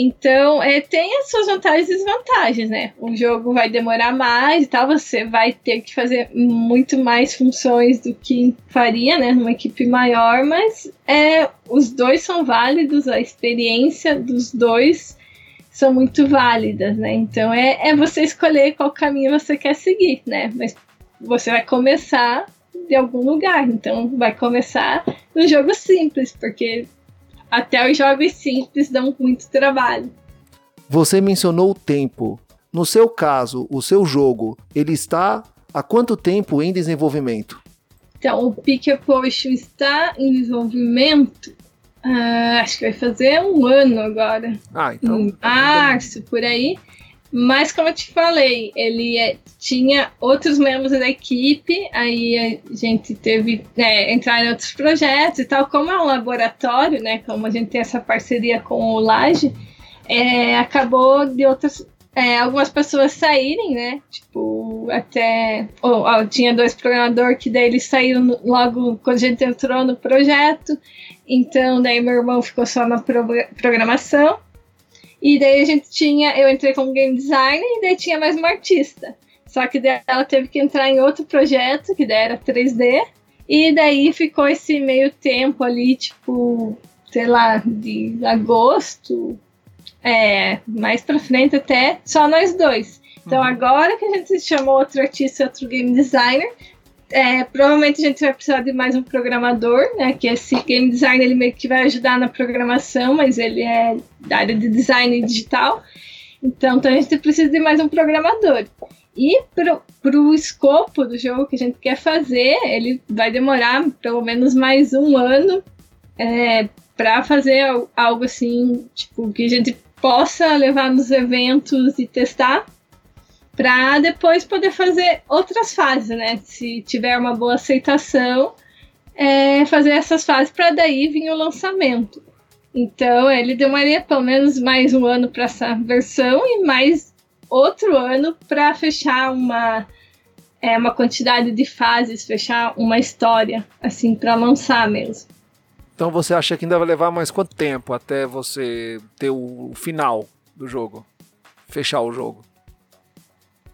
Então, é, tem as suas vantagens e desvantagens, né? O jogo vai demorar mais e tal, você vai ter que fazer muito mais funções do que faria, né, numa equipe maior, mas é, os dois são válidos, a experiência dos dois são muito válidas, né? Então, é, é você escolher qual caminho você quer seguir, né? Mas você vai começar de algum lugar, então vai começar num jogo simples, porque até os jogos simples dão muito trabalho. Você mencionou o tempo. No seu caso, o seu jogo, ele está há quanto tempo em desenvolvimento? Então, o Pick Potion está em desenvolvimento. Uh, acho que vai fazer um ano agora. Ah, então. Em março, por aí. Mas, como eu te falei, ele é, tinha outros membros da equipe, aí a gente teve né, entrar em outros projetos e tal. Como é um laboratório, né? Como a gente tem essa parceria com o Laje, é, acabou de outras. É, algumas pessoas saírem, né? Tipo, até. Tinha dois programadores que daí eles saíram logo quando a gente entrou no projeto. Então, daí meu irmão ficou só na pro programação. E daí a gente tinha, eu entrei como game designer e daí tinha mais uma artista. Só que daí ela teve que entrar em outro projeto, que daí era 3D. E daí ficou esse meio tempo ali, tipo, sei lá, de agosto, é, mais pra frente até, só nós dois. Então uhum. agora que a gente chamou outro artista e outro game designer, é, provavelmente a gente vai precisar de mais um programador, né? Que esse game design ele meio que vai ajudar na programação, mas ele é da área de design digital. Então, então a gente precisa de mais um programador. E para o escopo do jogo que a gente quer fazer, ele vai demorar pelo menos mais um ano é, para fazer algo assim, tipo, que a gente possa levar nos eventos e testar para depois poder fazer outras fases, né? Se tiver uma boa aceitação, é, fazer essas fases para daí vir o lançamento. Então ele demoraria pelo menos mais um ano para essa versão e mais outro ano para fechar uma é, uma quantidade de fases, fechar uma história, assim, para lançar mesmo. Então você acha que ainda vai levar mais quanto tempo até você ter o final do jogo? Fechar o jogo?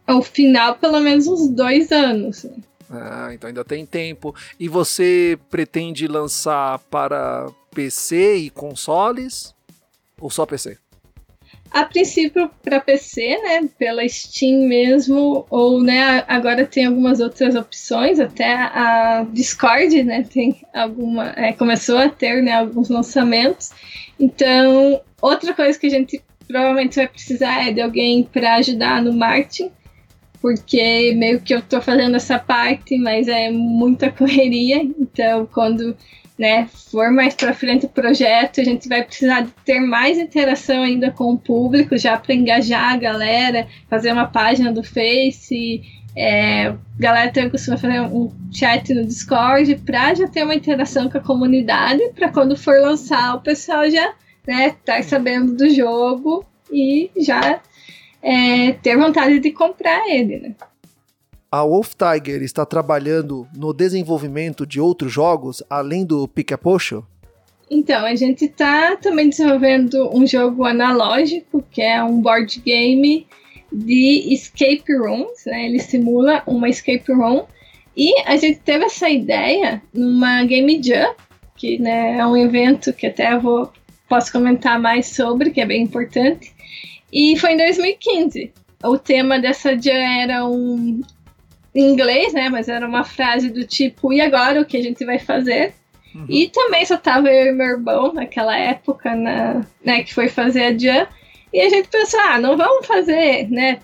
Ao final, pelo menos uns dois anos. Ah, então ainda tem tempo. E você pretende lançar para PC e consoles? Ou só PC? A princípio para PC, né? Pela Steam mesmo, ou né, agora tem algumas outras opções, até a Discord, né? Tem alguma. É, começou a ter né, alguns lançamentos. Então, outra coisa que a gente provavelmente vai precisar é de alguém para ajudar no marketing porque meio que eu tô fazendo essa parte, mas é muita correria, então quando né, for mais para frente o projeto, a gente vai precisar ter mais interação ainda com o público, já para engajar a galera, fazer uma página do Face, é, galera também costuma fazer um chat no Discord para já ter uma interação com a comunidade, para quando for lançar o pessoal já né, tá sabendo do jogo e já é, ter vontade de comprar ele, né? A Wolf Tiger está trabalhando no desenvolvimento de outros jogos além do Picapocho? Então, a gente está também desenvolvendo um jogo analógico, que é um board game de escape rooms, né? Ele simula uma escape room. E a gente teve essa ideia numa Game Jam, que né, é um evento que até eu vou, posso comentar mais sobre, que é bem importante. E foi em 2015. O tema dessa dia era um em inglês, né? Mas era uma frase do tipo, e agora o que a gente vai fazer? Uhum. E também só tava eu e meu irmão naquela época, na, né, que foi fazer a Jam. E a gente pensou, ah, não vamos fazer, né,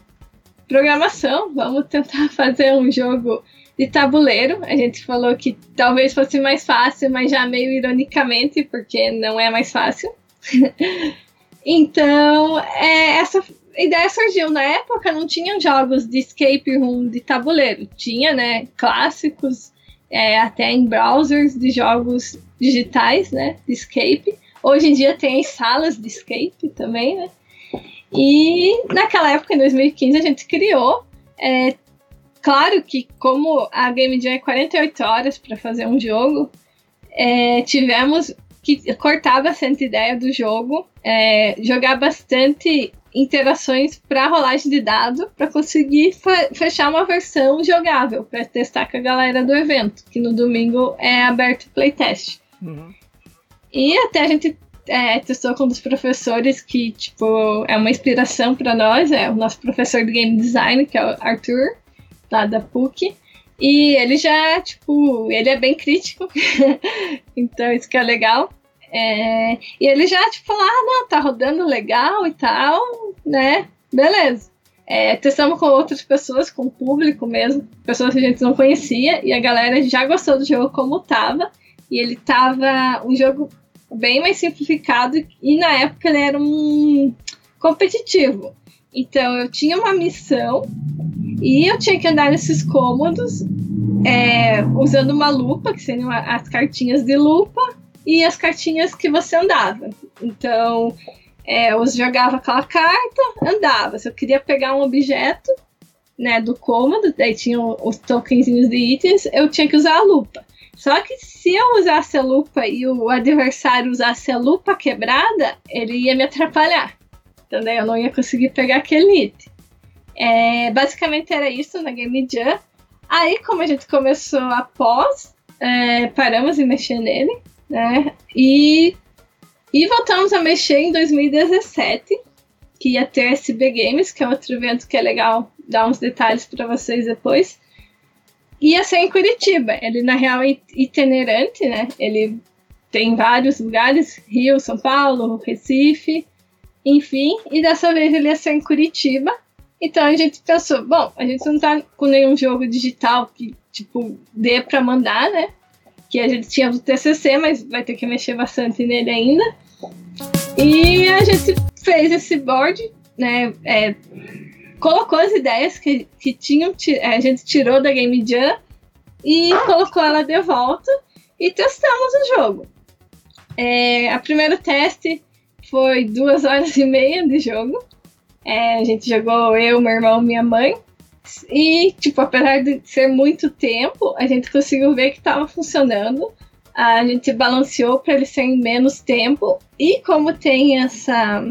programação, vamos tentar fazer um jogo de tabuleiro. A gente falou que talvez fosse mais fácil, mas já meio ironicamente, porque não é mais fácil. Então, é, essa ideia surgiu na época, não tinham jogos de escape room de tabuleiro. Tinha, né, clássicos, é, até em browsers de jogos digitais, né, de escape. Hoje em dia tem salas de escape também, né? E naquela época, em 2015, a gente criou. É, claro que, como a Game Jam é 48 horas para fazer um jogo, é, tivemos que cortar bastante ideia do jogo, é, jogar bastante interações para rolagem de dado para conseguir fechar uma versão jogável para testar com a galera do evento, que no domingo é aberto playtest. Uhum. E até a gente é, testou com um dos professores que tipo é uma inspiração para nós, é o nosso professor de game design, que é o Arthur, lá da PUC. E ele já, tipo, ele é bem crítico, então isso que é legal. É, e ele já, tipo, ah, não, tá rodando legal e tal, né? Beleza. É, testamos com outras pessoas, com o público mesmo, pessoas que a gente não conhecia, e a galera já gostou do jogo como tava. E ele tava um jogo bem mais simplificado, e na época ele era um competitivo. Então eu tinha uma missão e eu tinha que andar nesses cômodos é, usando uma lupa, que seriam as cartinhas de lupa, e as cartinhas que você andava. Então, é, eu jogava aquela carta, andava. Se eu queria pegar um objeto né, do cômodo, daí tinha os tokenzinhos de itens, eu tinha que usar a lupa. Só que se eu usasse a lupa e o adversário usasse a lupa quebrada, ele ia me atrapalhar. Então daí eu não ia conseguir pegar aquele item. É, basicamente era isso na Game Jam. Aí, como a gente começou após, é, paramos de mexer nele né? E, e voltamos a mexer em 2017, que ia ter SB Games, que é outro evento que é legal dar uns detalhes para vocês depois. Ia ser em Curitiba. Ele, na real, é itinerante, né? Ele tem vários lugares, Rio, São Paulo, Recife, enfim. E dessa vez ele ia ser em Curitiba. Então a gente pensou, bom, a gente não tá com nenhum jogo digital que, tipo, dê para mandar, né? Que a gente tinha do TCC, mas vai ter que mexer bastante nele ainda. E a gente fez esse board, né? É, colocou as ideias que, que tinham, a gente tirou da Game Jam e colocou ela de volta e testamos o jogo. É, a primeiro teste foi duas horas e meia de jogo. É, a gente jogou eu, meu irmão, minha mãe. E, tipo, apesar de ser muito tempo, a gente conseguiu ver que estava funcionando. A gente balanceou para ele ser em menos tempo. E como tem essa.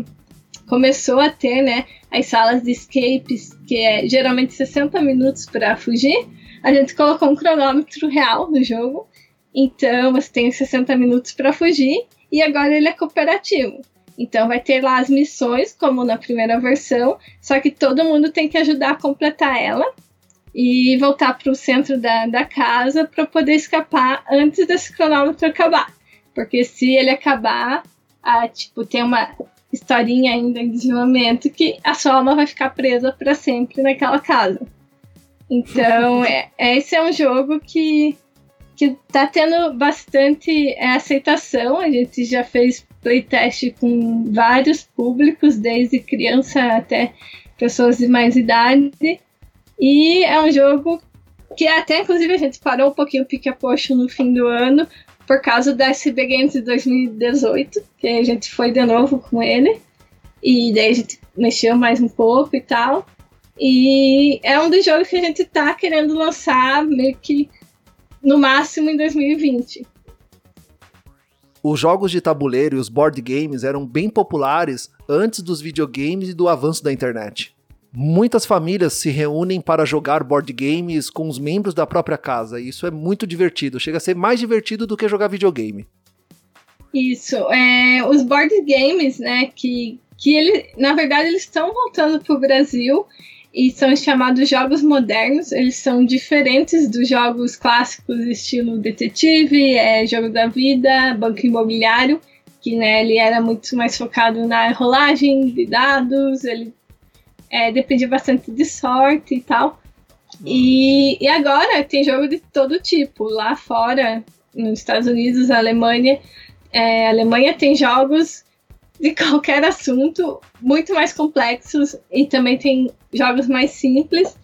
Começou a ter, né? As salas de escapes, que é geralmente 60 minutos para fugir. A gente colocou um cronômetro real no jogo. Então você tem 60 minutos para fugir. E agora ele é cooperativo. Então vai ter lá as missões, como na primeira versão, só que todo mundo tem que ajudar a completar ela e voltar para o centro da, da casa para poder escapar antes desse cronômetro acabar. Porque se ele acabar, a, tipo, tem uma historinha ainda em desenvolvimento que a sua alma vai ficar presa para sempre naquela casa. Então, é, esse é um jogo que, que tá tendo bastante é, aceitação. A gente já fez playtest com vários públicos, desde criança até pessoas de mais idade. E é um jogo que até, inclusive, a gente parou um pouquinho o poxa no fim do ano, por causa da SB Games de 2018, que a gente foi de novo com ele. E daí a gente mexeu mais um pouco e tal. E é um dos jogos que a gente tá querendo lançar meio que no máximo em 2020 os jogos de tabuleiro e os board games eram bem populares antes dos videogames e do avanço da internet. Muitas famílias se reúnem para jogar board games com os membros da própria casa, e isso é muito divertido, chega a ser mais divertido do que jogar videogame. Isso, é, os board games, né, que, que ele, na verdade eles estão voltando para o Brasil e são chamados jogos modernos. Eles são diferentes dos jogos clássicos, estilo detetive, é, jogo da vida, banco imobiliário, que né, ele era muito mais focado na rolagem de dados, ele é, dependia bastante de sorte e tal. E, e agora tem jogo de todo tipo. Lá fora, nos Estados Unidos, Alemanha, é, Alemanha tem jogos de qualquer assunto, muito mais complexos e também tem jogos mais simples.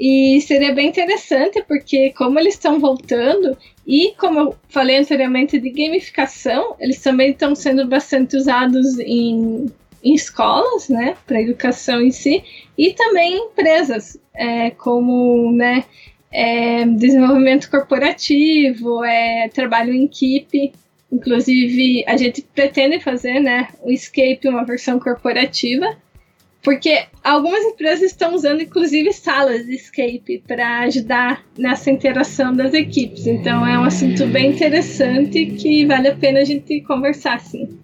E seria bem interessante, porque como eles estão voltando, e como eu falei anteriormente de gamificação, eles também estão sendo bastante usados em, em escolas, né, para educação em si, e também em empresas, é, como, né, é, desenvolvimento corporativo, é, trabalho em equipe. Inclusive, a gente pretende fazer né, o Escape, uma versão corporativa, porque algumas empresas estão usando, inclusive, salas de Escape para ajudar nessa interação das equipes. Então, é um assunto bem interessante que vale a pena a gente conversar, sim.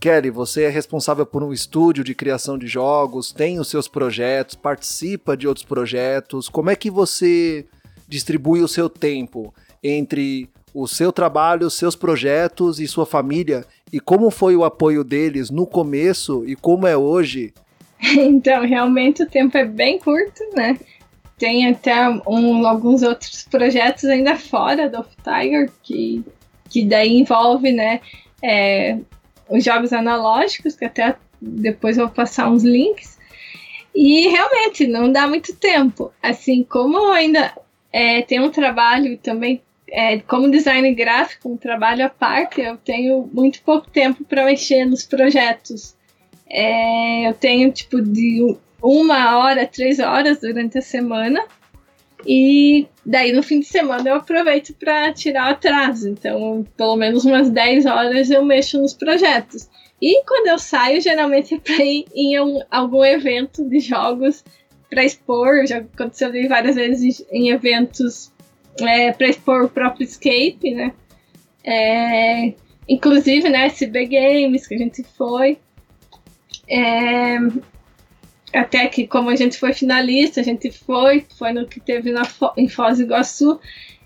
Kelly, você é responsável por um estúdio de criação de jogos, tem os seus projetos, participa de outros projetos. Como é que você distribui o seu tempo entre o seu trabalho, seus projetos e sua família? E como foi o apoio deles no começo e como é hoje? Então, realmente o tempo é bem curto, né? Tem até um, alguns outros projetos ainda fora do Tiger, que, que daí envolve, né, é, os jogos analógicos, que até depois vou passar uns links. E realmente não dá muito tempo. Assim, como ainda é, tem um trabalho também é, como design gráfico, um trabalho à parte, eu tenho muito pouco tempo para mexer nos projetos. É, eu tenho tipo de uma hora, três horas durante a semana. E daí no fim de semana eu aproveito para tirar o atraso. Então, pelo menos umas 10 horas eu mexo nos projetos. E quando eu saio, geralmente é para ir em um, algum evento de jogos para expor. Já aconteceu várias vezes em eventos é, para expor o próprio Escape, né? É, inclusive, né, SB Games, que a gente foi. É, até que, como a gente foi finalista, a gente foi, foi no que teve na, em Foz do Iguaçu.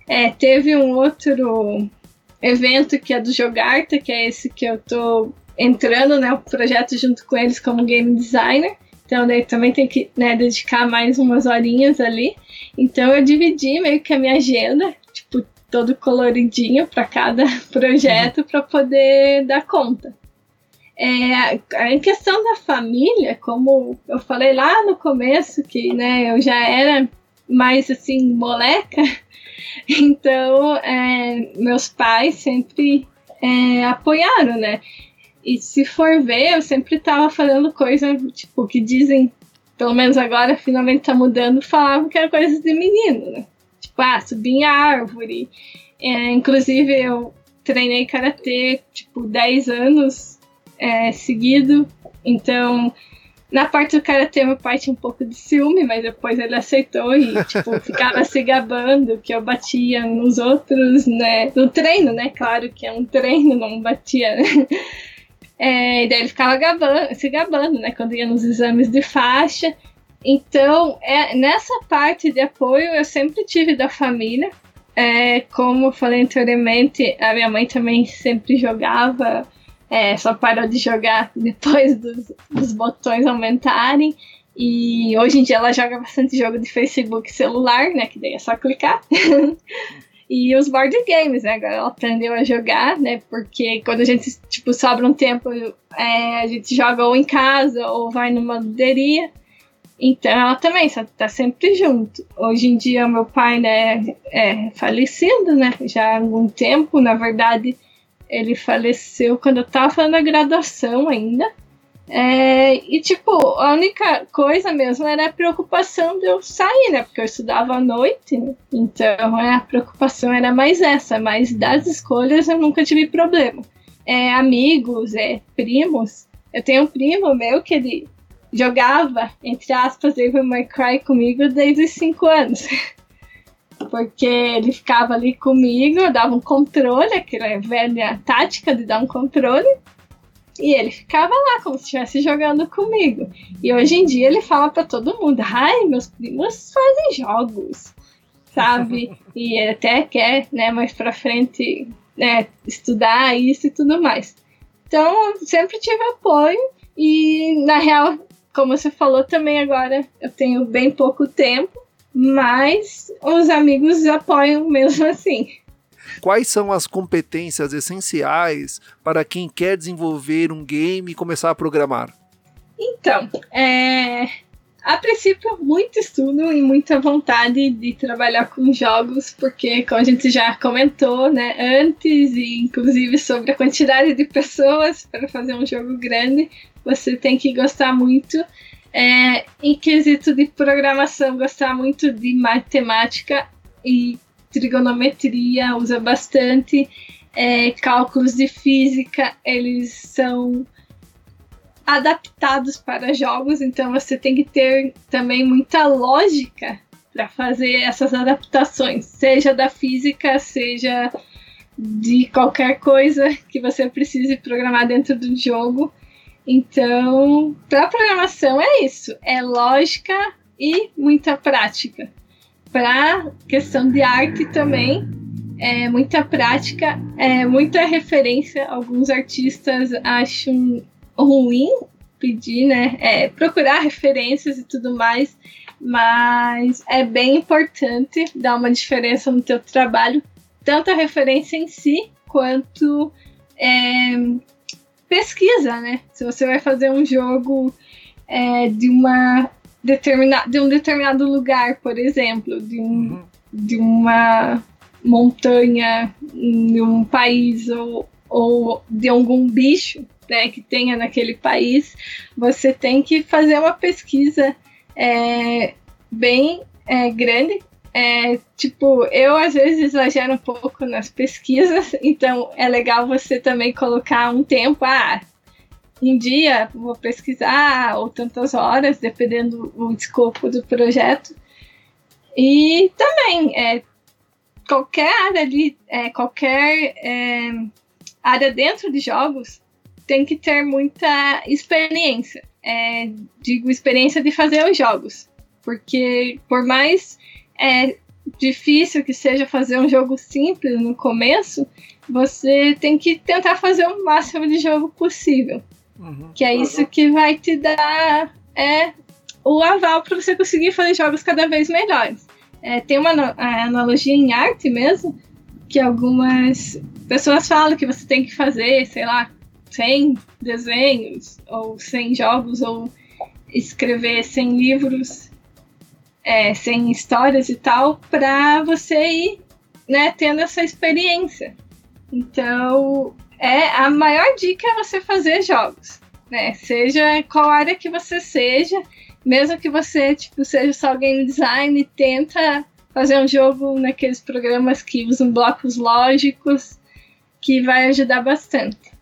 É, teve um outro evento que é do Jogarta, que é esse que eu tô entrando, né, o projeto junto com eles como game designer. Então, daí também tem que né, dedicar mais umas horinhas ali. Então, eu dividi meio que a minha agenda, tipo, todo coloridinho para cada projeto para poder dar conta. É, em questão da família, como eu falei lá no começo, que né, eu já era mais assim, moleca, então é, meus pais sempre é, apoiaram, né? E se for ver, eu sempre tava falando coisa, tipo, que dizem, pelo menos agora finalmente tá mudando, falavam que era coisas de menino, né? Tipo, ah, subir em árvore. É, inclusive, eu treinei karatê, tipo, 10 anos é, seguido. Então, na parte do karatê, meu pai tinha um pouco de ciúme, mas depois ele aceitou e, tipo, ficava se gabando que eu batia nos outros, né? No treino, né? Claro que é um treino, não batia, né? É, e daí ele ficava gabando, se gabando, né? Quando ia nos exames de faixa. Então, é, nessa parte de apoio eu sempre tive da família. É, como eu falei anteriormente, a minha mãe também sempre jogava, é, só parou de jogar depois dos, dos botões aumentarem. E hoje em dia ela joga bastante jogo de Facebook celular, né? Que daí é só clicar. e os board games, né? Agora ela aprendeu a jogar, né? Porque quando a gente, tipo, sobra um tempo, é, a gente joga ou em casa ou vai numa luderia. Então ela também está sempre junto. Hoje em dia meu pai, né, é falecido, né? Já há algum tempo, na verdade, ele faleceu quando eu estava fazendo a graduação ainda. É, e, tipo, a única coisa mesmo era a preocupação de eu sair, né? Porque eu estudava à noite, né? Então a preocupação era mais essa, mas das escolhas eu nunca tive problema. É, amigos, é, primos. Eu tenho um primo meu que ele jogava, entre aspas, Devil May Cry comigo desde os 5 anos. Porque ele ficava ali comigo, eu dava um controle, aquela velha tática de dar um controle. E ele ficava lá como se estivesse jogando comigo. E hoje em dia ele fala para todo mundo: ai, meus primos fazem jogos, sabe? e ele até quer, né, mais pra frente, né, estudar isso e tudo mais. Então, sempre tive apoio. E na real, como você falou também agora, eu tenho bem pouco tempo, mas os amigos apoiam mesmo assim. Quais são as competências essenciais para quem quer desenvolver um game e começar a programar? Então, é, a princípio, muito estudo e muita vontade de trabalhar com jogos, porque, como a gente já comentou né, antes, e inclusive sobre a quantidade de pessoas para fazer um jogo grande, você tem que gostar muito. É, em quesito de programação, gostar muito de matemática e trigonometria, usa bastante. É, cálculos de física, eles são adaptados para jogos, então você tem que ter também muita lógica para fazer essas adaptações, seja da física, seja de qualquer coisa que você precise programar dentro do jogo. Então, para programação é isso, é lógica e muita prática. para questão de arte também, é, muita prática, é, muita referência. Alguns artistas acham ruim pedir, né? É, procurar referências e tudo mais, mas é bem importante dar uma diferença no teu trabalho, tanto a referência em si quanto é, pesquisa, né? Se você vai fazer um jogo é, de uma determina, de um determinado lugar, por exemplo, de, um, uhum. de uma montanha em um país ou, ou de algum bicho né, que tenha naquele país, você tem que fazer uma pesquisa é, bem é, grande. É, tipo, eu às vezes exagero um pouco nas pesquisas, então é legal você também colocar um tempo. Ah, em dia vou pesquisar, ou tantas horas, dependendo do escopo do projeto. E também, é, qualquer área ali, é, qualquer é, área dentro de jogos tem que ter muita experiência. É, digo, experiência de fazer os jogos. Porque por mais é, difícil que seja fazer um jogo simples no começo, você tem que tentar fazer o máximo de jogo possível. Uhum. Que é isso que vai te dar é, o aval para você conseguir fazer jogos cada vez melhores. É, tem uma analogia em arte mesmo, que algumas pessoas falam que você tem que fazer, sei lá, 100 desenhos, ou 100 jogos, ou escrever 100 livros, é, 100 histórias e tal, para você ir né, tendo essa experiência. Então, é a maior dica é você fazer jogos, né? Seja qual área que você seja, mesmo que você tipo seja só game design, tenta fazer um jogo naqueles programas que usam blocos lógicos, que vai ajudar bastante.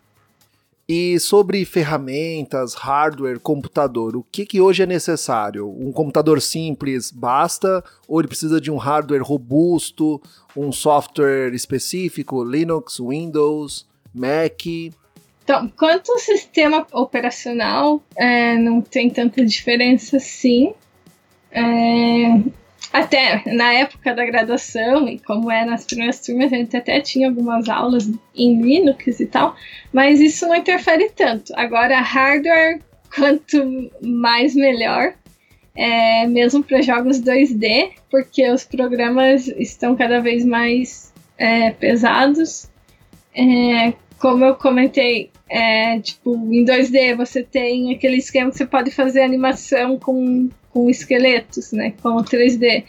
E sobre ferramentas, hardware, computador, o que, que hoje é necessário? Um computador simples basta? Ou ele precisa de um hardware robusto, um software específico, Linux, Windows? Mac. Então, quanto ao sistema operacional, é, não tem tanta diferença sim. É, até na época da graduação, e como é nas primeiras turmas, a gente até tinha algumas aulas em Linux e tal, mas isso não interfere tanto. Agora, hardware, quanto mais melhor, é, mesmo para jogos 2D, porque os programas estão cada vez mais é, pesados é, como eu comentei, é, tipo, em 2D você tem aquele esquema que você pode fazer animação com, com esqueletos, né? Com 3D.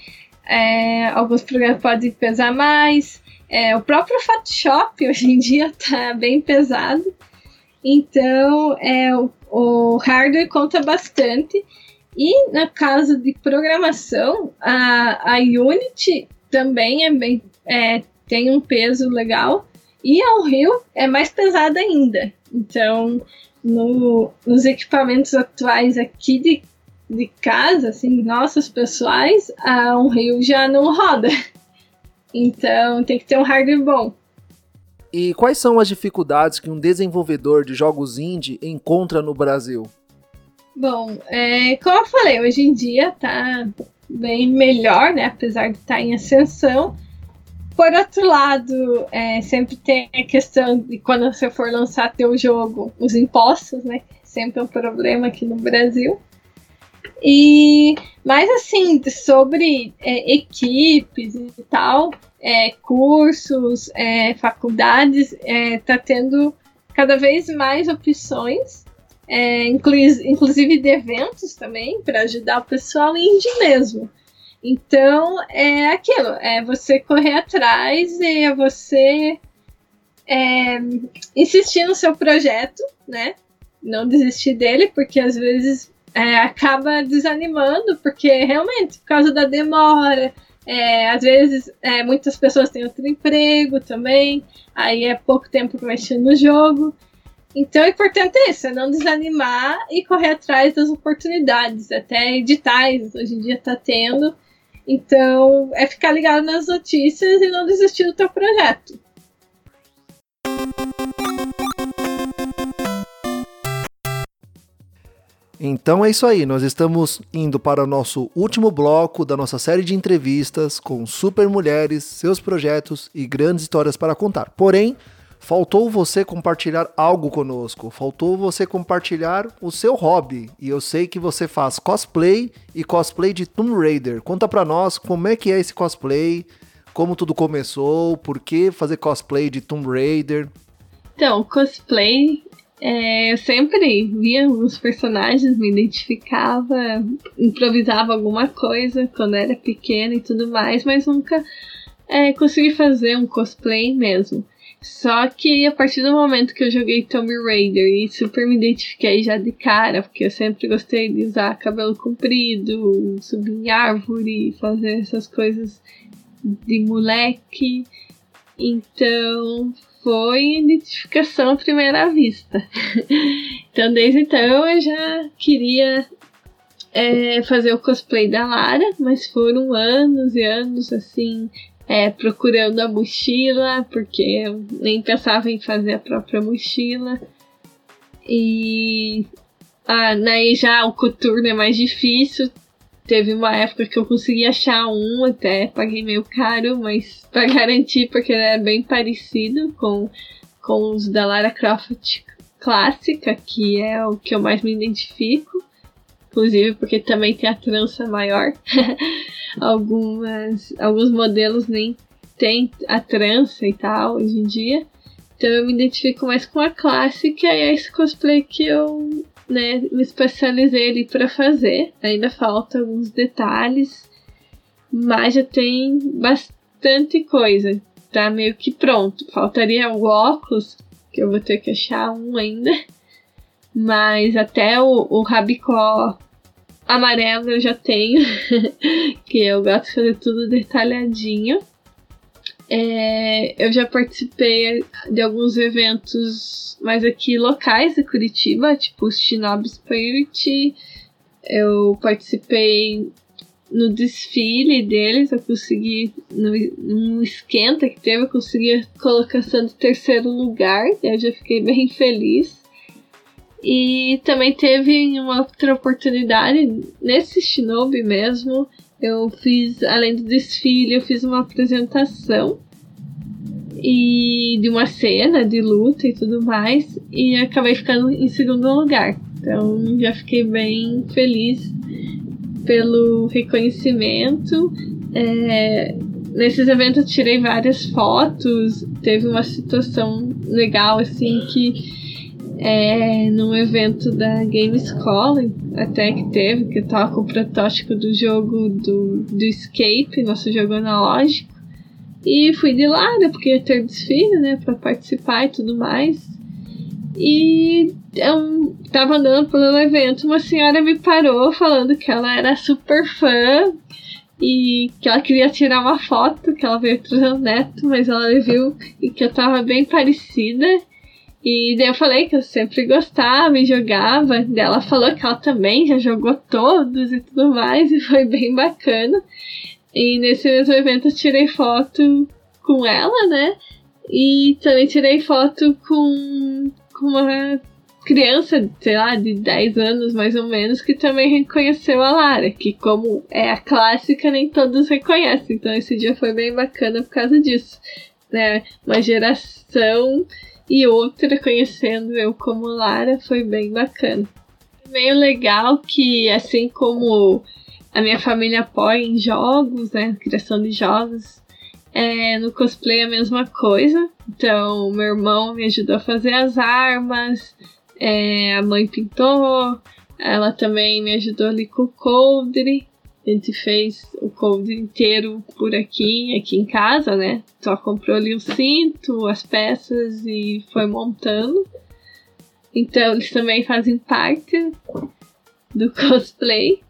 É, alguns programas podem pesar mais. É, o próprio Photoshop hoje em dia tá bem pesado. Então, é, o, o hardware conta bastante. E no caso de programação, a, a Unity também é bem, é, tem um peso legal. E a Unreal é mais pesada ainda. Então, no, nos equipamentos atuais aqui de, de casa, assim, nossos pessoais, a Unreal já não roda. Então, tem que ter um hardware bom. E quais são as dificuldades que um desenvolvedor de jogos indie encontra no Brasil? Bom, é, como eu falei, hoje em dia tá bem melhor, né? Apesar de estar tá em ascensão. Por outro lado, é, sempre tem a questão de quando você for lançar teu jogo, os impostos, né? Sempre é um problema aqui no Brasil. E mais assim, sobre é, equipes e tal, é, cursos, é, faculdades, é, tá tendo cada vez mais opções, é, inclusive de eventos também, para ajudar o pessoal indie mesmo. Então, é aquilo, é você correr atrás e é você é, insistir no seu projeto, né? Não desistir dele, porque às vezes é, acaba desanimando, porque realmente, por causa da demora, é, às vezes é, muitas pessoas têm outro emprego também, aí é pouco tempo mexendo no jogo. Então, o importante é isso, é não desanimar e correr atrás das oportunidades, até editais, hoje em dia está tendo, então, é ficar ligado nas notícias e não desistir do teu projeto. Então é isso aí, nós estamos indo para o nosso último bloco da nossa série de entrevistas com super mulheres, seus projetos e grandes histórias para contar. Porém, faltou você compartilhar algo conosco, faltou você compartilhar o seu hobby. E eu sei que você faz cosplay e cosplay de Tomb Raider. Conta pra nós como é que é esse cosplay, como tudo começou, por que fazer cosplay de Tomb Raider. Então, cosplay é, eu sempre via os personagens, me identificava, improvisava alguma coisa quando era pequena e tudo mais, mas nunca é, consegui fazer um cosplay mesmo. Só que a partir do momento que eu joguei Tomb Raider e super me identifiquei já de cara, porque eu sempre gostei de usar cabelo comprido, subir em árvore, fazer essas coisas de moleque. Então foi identificação à primeira vista. então, desde então, eu já queria é, fazer o cosplay da Lara, mas foram anos e anos assim. É, procurando a mochila, porque eu nem pensava em fazer a própria mochila. E ah, daí já o coturno é mais difícil, Teve uma época que eu consegui achar um, até paguei meio caro, mas para garantir, porque ele é bem parecido com, com os da Lara Croft clássica, que é o que eu mais me identifico. Inclusive porque também tem a trança maior. Algumas, alguns modelos nem tem a trança e tal hoje em dia. Então eu me identifico mais com a clássica e é esse cosplay que eu né, me especializei ali para fazer. Ainda falta alguns detalhes, mas já tem bastante coisa. Tá meio que pronto. Faltaria o óculos, que eu vou ter que achar um ainda. Mas até o, o rabicó amarelo eu já tenho, que eu gosto de fazer tudo detalhadinho. É, eu já participei de alguns eventos mais aqui locais de Curitiba, tipo o Shinobi Spirit. Eu participei no desfile deles, eu consegui, no esquenta que teve, eu consegui a colocação de terceiro lugar, eu já fiquei bem feliz. E também teve uma outra oportunidade nesse Shinobi mesmo, eu fiz, além do desfile, eu fiz uma apresentação e de uma cena de luta e tudo mais, e acabei ficando em segundo lugar. Então já fiquei bem feliz pelo reconhecimento. É, nesses eventos tirei várias fotos, teve uma situação legal assim que é, num evento da Game Scholar, até que teve, que eu tava com o protótipo do jogo do, do Escape, nosso jogo analógico. E fui de lá, né, porque ia ter desfile, né, pra participar e tudo mais. E eu tava andando pelo evento, uma senhora me parou falando que ela era super fã e que ela queria tirar uma foto, que ela veio trazer o neto, mas ela viu e que eu tava bem parecida. E daí eu falei que eu sempre gostava e jogava. Daí ela falou que ela também já jogou todos e tudo mais, e foi bem bacana. E nesse mesmo evento eu tirei foto com ela, né? E também tirei foto com, com uma criança, sei lá, de 10 anos mais ou menos, que também reconheceu a Lara, que como é a clássica, nem todos reconhecem. Então esse dia foi bem bacana por causa disso. Né? Uma geração e outra conhecendo eu como Lara foi bem bacana. Meio legal que, assim como a minha família apoia em jogos, né, criação de jogos, é, no cosplay a mesma coisa. Então, meu irmão me ajudou a fazer as armas, é, a mãe pintou, ela também me ajudou ali com o coldre. A gente fez o coldre inteiro por aqui, aqui em casa, né? Só comprou ali o cinto, as peças e foi montando. Então eles também fazem parte do cosplay.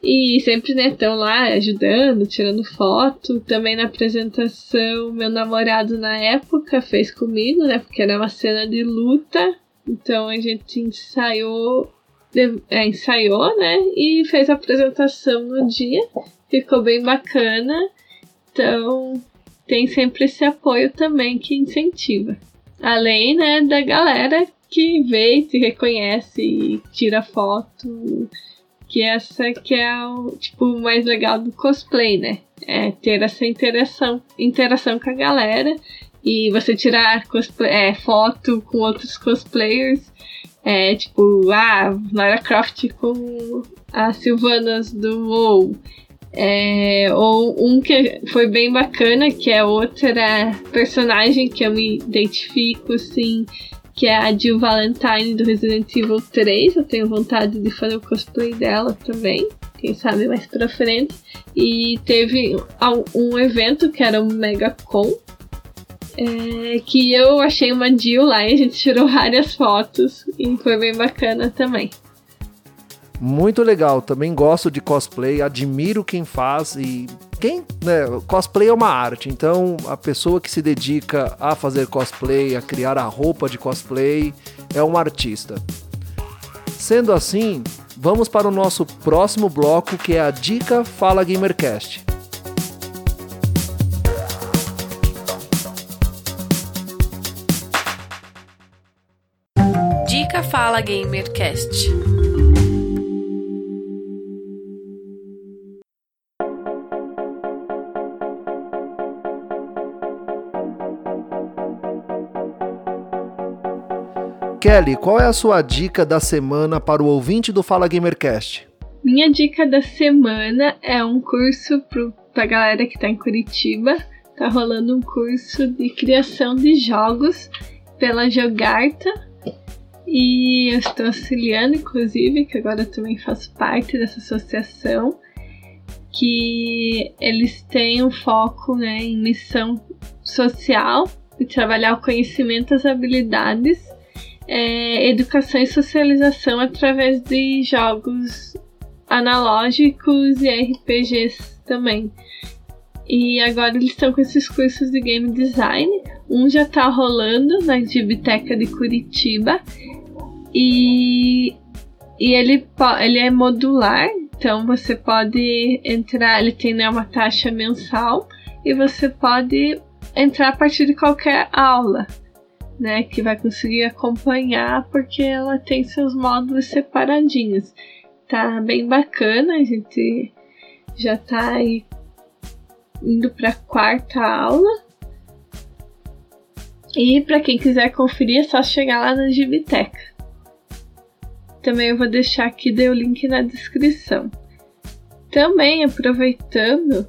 E sempre, né, estão lá ajudando, tirando foto. Também na apresentação, meu namorado na época fez comigo, né? Porque era uma cena de luta. Então a gente ensaiou ensaiou, né? E fez a apresentação no dia. Ficou bem bacana. Então, tem sempre esse apoio também que incentiva. Além, né, da galera que vê e te reconhece tira foto. Que essa que é o tipo mais legal do cosplay, né? É ter essa interação, interação com a galera e você tirar cosplay, é, foto com outros cosplayers. É tipo, ah, Lara Croft com as Silvanas do WoW. É, ou um que foi bem bacana, que é outra personagem que eu me identifico, assim, que é a Jill Valentine do Resident Evil 3. Eu tenho vontade de fazer o cosplay dela também, quem sabe mais pra frente. E teve um evento que era um Megacon, é, que eu achei uma Jill lá e a gente tirou várias fotos e foi bem bacana também. Muito legal, também gosto de cosplay, admiro quem faz e quem, né, cosplay é uma arte, então a pessoa que se dedica a fazer cosplay, a criar a roupa de cosplay, é um artista. Sendo assim, vamos para o nosso próximo bloco que é a Dica Fala Gamercast. Fala Gamercast. Kelly, qual é a sua dica da semana para o ouvinte do Fala Gamercast? Minha dica da semana é um curso para a galera que está em Curitiba. Tá rolando um curso de criação de jogos pela Jogarta. E eu estou auxiliando, inclusive, que agora também faço parte dessa associação, que eles têm um foco né, em missão social e trabalhar o conhecimento, as habilidades é, educação e socialização através de jogos analógicos e RPGs também. E agora eles estão com esses cursos de game design. Um já está rolando na Gibiteca de Curitiba. E, e ele, ele é modular, então você pode entrar, ele tem né, uma taxa mensal e você pode entrar a partir de qualquer aula né, que vai conseguir acompanhar porque ela tem seus módulos separadinhos. Tá bem bacana, a gente já tá aí indo para quarta aula. E para quem quiser conferir é só chegar lá na Gibiteca. Também eu vou deixar aqui o link na descrição. Também aproveitando,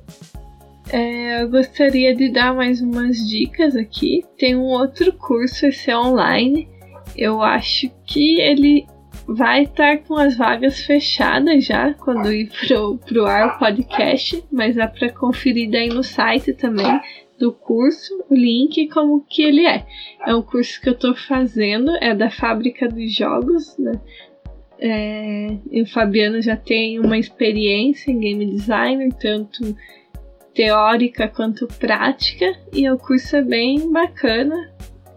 é, eu gostaria de dar mais umas dicas aqui. Tem um outro curso, esse é online. Eu acho que ele vai estar com as vagas fechadas já quando ir pro, pro ar o podcast, mas dá para conferir daí no site também do curso, o link como que ele é. É um curso que eu estou fazendo, é da fábrica dos jogos, né? É, o Fabiano já tem uma experiência em game designer, tanto teórica quanto prática, e o curso é bem bacana,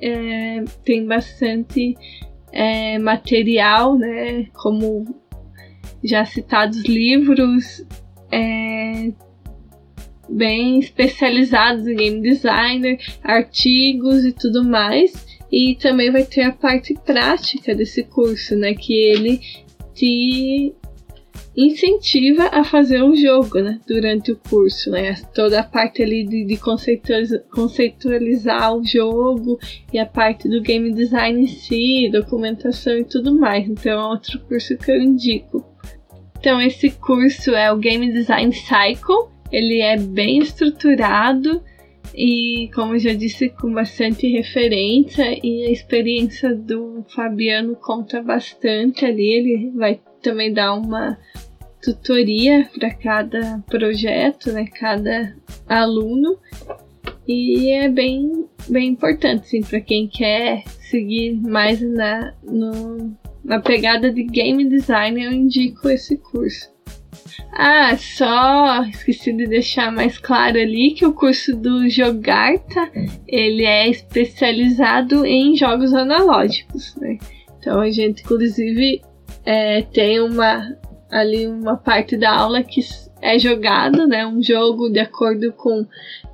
é, tem bastante é, material, né, como já citados livros é, bem especializados em game designer, artigos e tudo mais. E também vai ter a parte prática desse curso, né? Que ele te incentiva a fazer um jogo, né, durante o curso, né, toda a parte ali de, de conceitualizar, o jogo e a parte do game design em si, documentação e tudo mais. Então é outro curso que eu indico. Então esse curso é o Game Design Cycle. Ele é bem estruturado e, como já disse, com bastante referência e a experiência do Fabiano conta bastante ali. Ele vai também dar uma tutoria para cada projeto, né, cada aluno. E é bem, bem importante, sim, para quem quer seguir mais na, no, na pegada de game design, eu indico esse curso. Ah, só esqueci de deixar mais claro ali que o curso do Jogarta, ele é especializado em jogos analógicos, né? Então a gente inclusive é, tem uma ali uma parte da aula que é jogado, né? Um jogo de acordo com,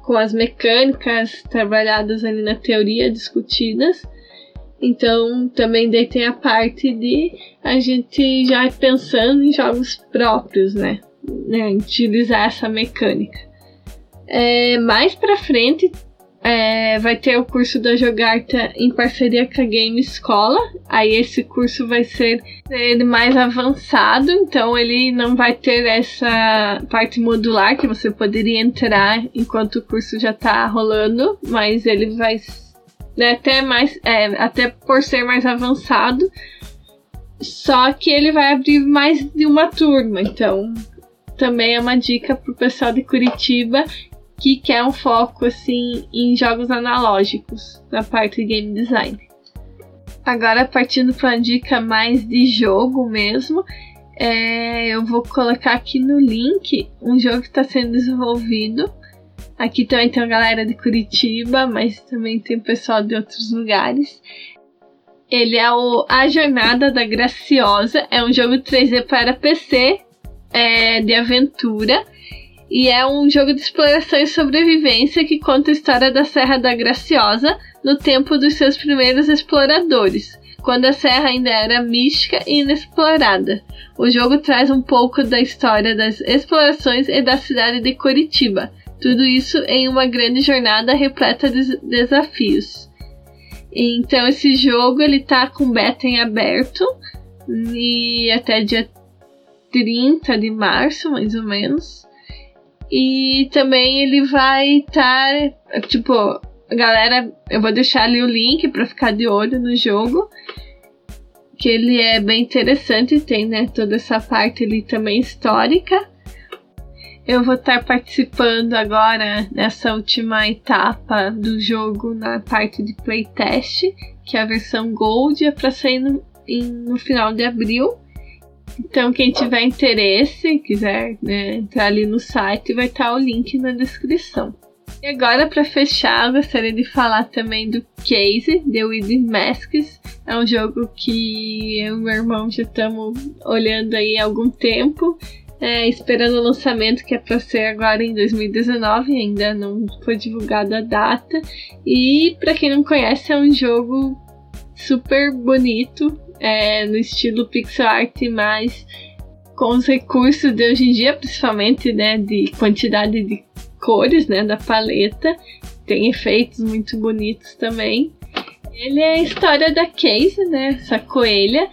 com as mecânicas trabalhadas ali na teoria, discutidas. Então também daí tem a parte de a gente já pensando em jogos próprios, né? né utilizar essa mecânica. É, mais pra frente é, vai ter o curso da Jogarta em parceria com a Game Escola. Aí esse curso vai ser ele mais avançado, então ele não vai ter essa parte modular que você poderia entrar enquanto o curso já está rolando, mas ele vai né, até mais, é, até por ser mais avançado. Só que ele vai abrir mais de uma turma, então também é uma dica pro pessoal de Curitiba que quer um foco assim em jogos analógicos na parte de game design. Agora partindo para uma dica mais de jogo mesmo, é, eu vou colocar aqui no link um jogo que está sendo desenvolvido. Aqui também tem a galera de Curitiba, mas também tem pessoal de outros lugares. Ele é o A Jornada da Graciosa, é um jogo 3D para PC é, de aventura e é um jogo de exploração e sobrevivência que conta a história da Serra da Graciosa no tempo dos seus primeiros exploradores, quando a serra ainda era mística e inexplorada. O jogo traz um pouco da história das explorações e da cidade de Curitiba, tudo isso em uma grande jornada repleta de desafios. Então esse jogo ele tá com beta em aberto e até dia 30 de março, mais ou menos. E também ele vai estar, tá, tipo, galera, eu vou deixar ali o link para ficar de olho no jogo. Que ele é bem interessante, tem né, toda essa parte ali também histórica. Eu vou estar participando agora nessa última etapa do jogo na parte de playtest, que é a versão Gold, é para sair no, em, no final de abril. Então, quem tiver interesse, quiser né, entrar ali no site, vai estar o link na descrição. E agora, para fechar, gostaria de falar também do Case, The With Masks. É um jogo que eu e meu irmão já estamos olhando aí há algum tempo, é, esperando o lançamento que é para ser agora em 2019, ainda não foi divulgada a data. E para quem não conhece, é um jogo super bonito, é, no estilo pixel art, mas com os recursos de hoje em dia, principalmente né, de quantidade de cores né, da paleta. Tem efeitos muito bonitos também. Ele é a história da Casey, né, essa coelha,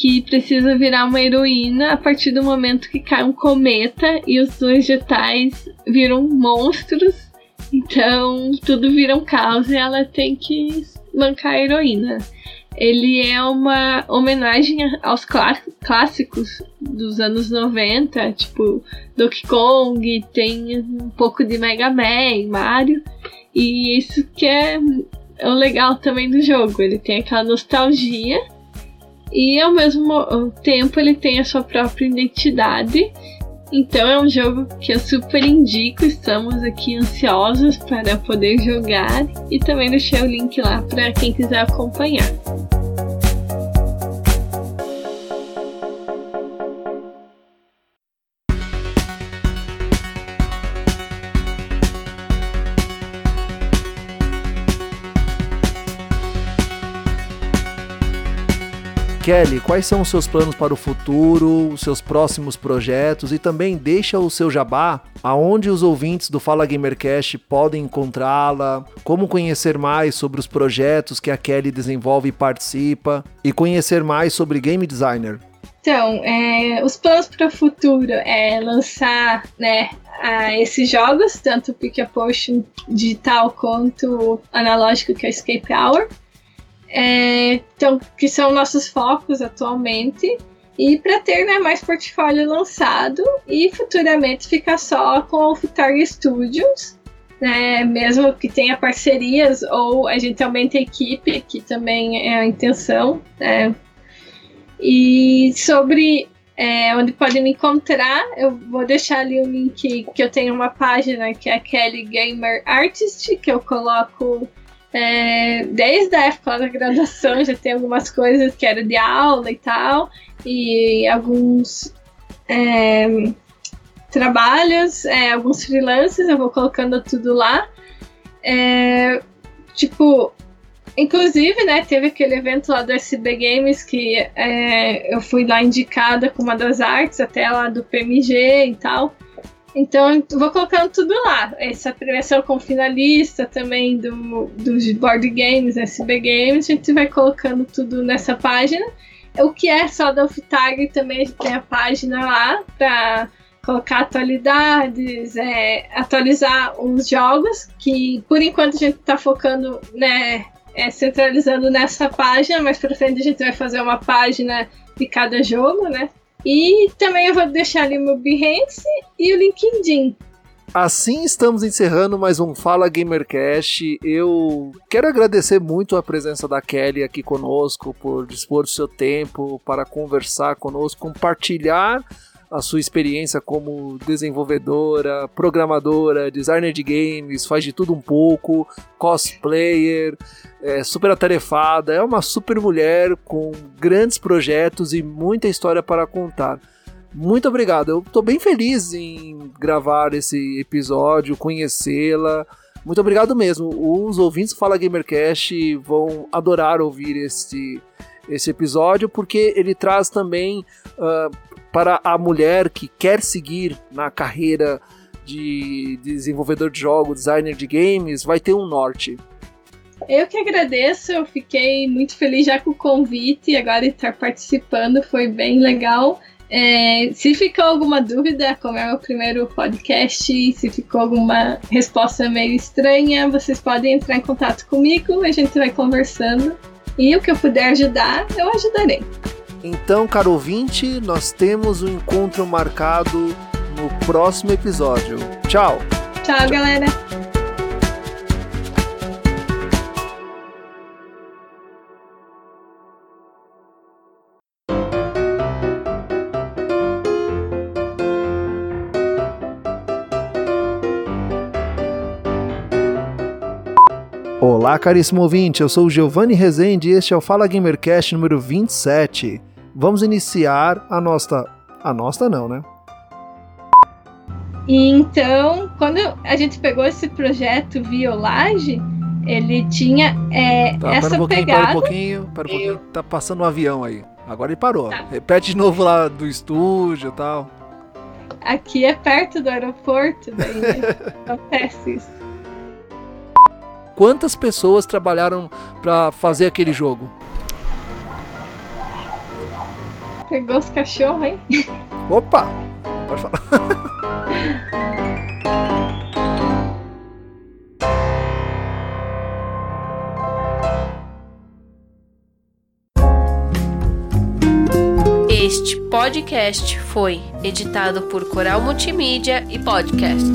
que precisa virar uma heroína a partir do momento que cai um cometa e os dois vegetais viram monstros. Então tudo vira um caos e ela tem que bancar a heroína ele é uma homenagem aos clássicos dos anos 90, tipo Donkey Kong, tem um pouco de Mega Man, Mario, e isso que é, é o legal também do jogo, ele tem aquela nostalgia e ao mesmo tempo ele tem a sua própria identidade. Então é um jogo que eu super indico, estamos aqui ansiosos para poder jogar. E também deixei o link lá para quem quiser acompanhar. Kelly, quais são os seus planos para o futuro, os seus próximos projetos e também deixa o seu jabá aonde os ouvintes do Fala Gamercast podem encontrá-la, como conhecer mais sobre os projetos que a Kelly desenvolve e participa e conhecer mais sobre game designer. Então, é, os planos para o futuro é lançar né, a esses jogos, tanto o Pick a Potion digital quanto analógico, que é o Escape Hour. É, então, que são nossos focos atualmente. E para ter né, mais portfólio lançado e futuramente ficar só com o Futarg Studios, né, mesmo que tenha parcerias ou a gente aumenta a equipe, que também é a intenção. Né. E sobre é, onde podem me encontrar, eu vou deixar ali o link que eu tenho uma página que é a Kelly Gamer Artist, que eu coloco é, desde a época da graduação já tem algumas coisas que era de aula e tal, e alguns é, trabalhos, é, alguns freelances, eu vou colocando tudo lá. É, tipo, Inclusive, né, teve aquele evento lá do SB Games que é, eu fui lá indicada com uma das artes, até lá do PMG e tal. Então, vou colocando tudo lá. Essa premiação com finalista também do, dos board games, SB Games, a gente vai colocando tudo nessa página. O que é só da Oftag também a gente tem a página lá para colocar atualidades, é, atualizar os jogos, que por enquanto a gente está focando, né, é, centralizando nessa página, mas para frente a gente vai fazer uma página de cada jogo, né? E também eu vou deixar ali o meu Behance e o LinkedIn. Assim estamos encerrando mais um Fala Gamercast. Eu quero agradecer muito a presença da Kelly aqui conosco por dispor do seu tempo para conversar conosco, compartilhar a sua experiência como desenvolvedora, programadora, designer de games, faz de tudo um pouco, cosplayer, é super atarefada, é uma super mulher com grandes projetos e muita história para contar. Muito obrigado, eu estou bem feliz em gravar esse episódio, conhecê-la. Muito obrigado mesmo. Os ouvintes do Fala Gamercast vão adorar ouvir esse, esse episódio, porque ele traz também uh, para a mulher que quer seguir na carreira de desenvolvedor de jogos, designer de games, vai ter um norte. Eu que agradeço, eu fiquei muito feliz já com o convite e agora estar participando foi bem legal. É, se ficou alguma dúvida, como é o primeiro podcast, se ficou alguma resposta meio estranha, vocês podem entrar em contato comigo, a gente vai conversando e o que eu puder ajudar, eu ajudarei. Então, caro ouvinte, nós temos um encontro marcado no próximo episódio. Tchau! Tchau, galera! Olá, caríssimo ouvinte, eu sou o Giovanni Rezende e este é o Fala Gamercast número 27 vamos iniciar a nossa. A nossa não, né? Então, quando um gente pegou esse projeto Violage, ele tinha é, tá, essa para um pegada. Para um pouquinho, para um pouquinho, tá passando um avião aí. Agora ele parou. Tá. Repete de novo lá do estúdio e tal. Aqui é perto do aeroporto, daí acontece isso. Quantas pessoas trabalharam para fazer aquele jogo? Pegou os cachorros, hein? Opa! Pode falar. Este podcast foi editado por Coral Multimídia e Podcast.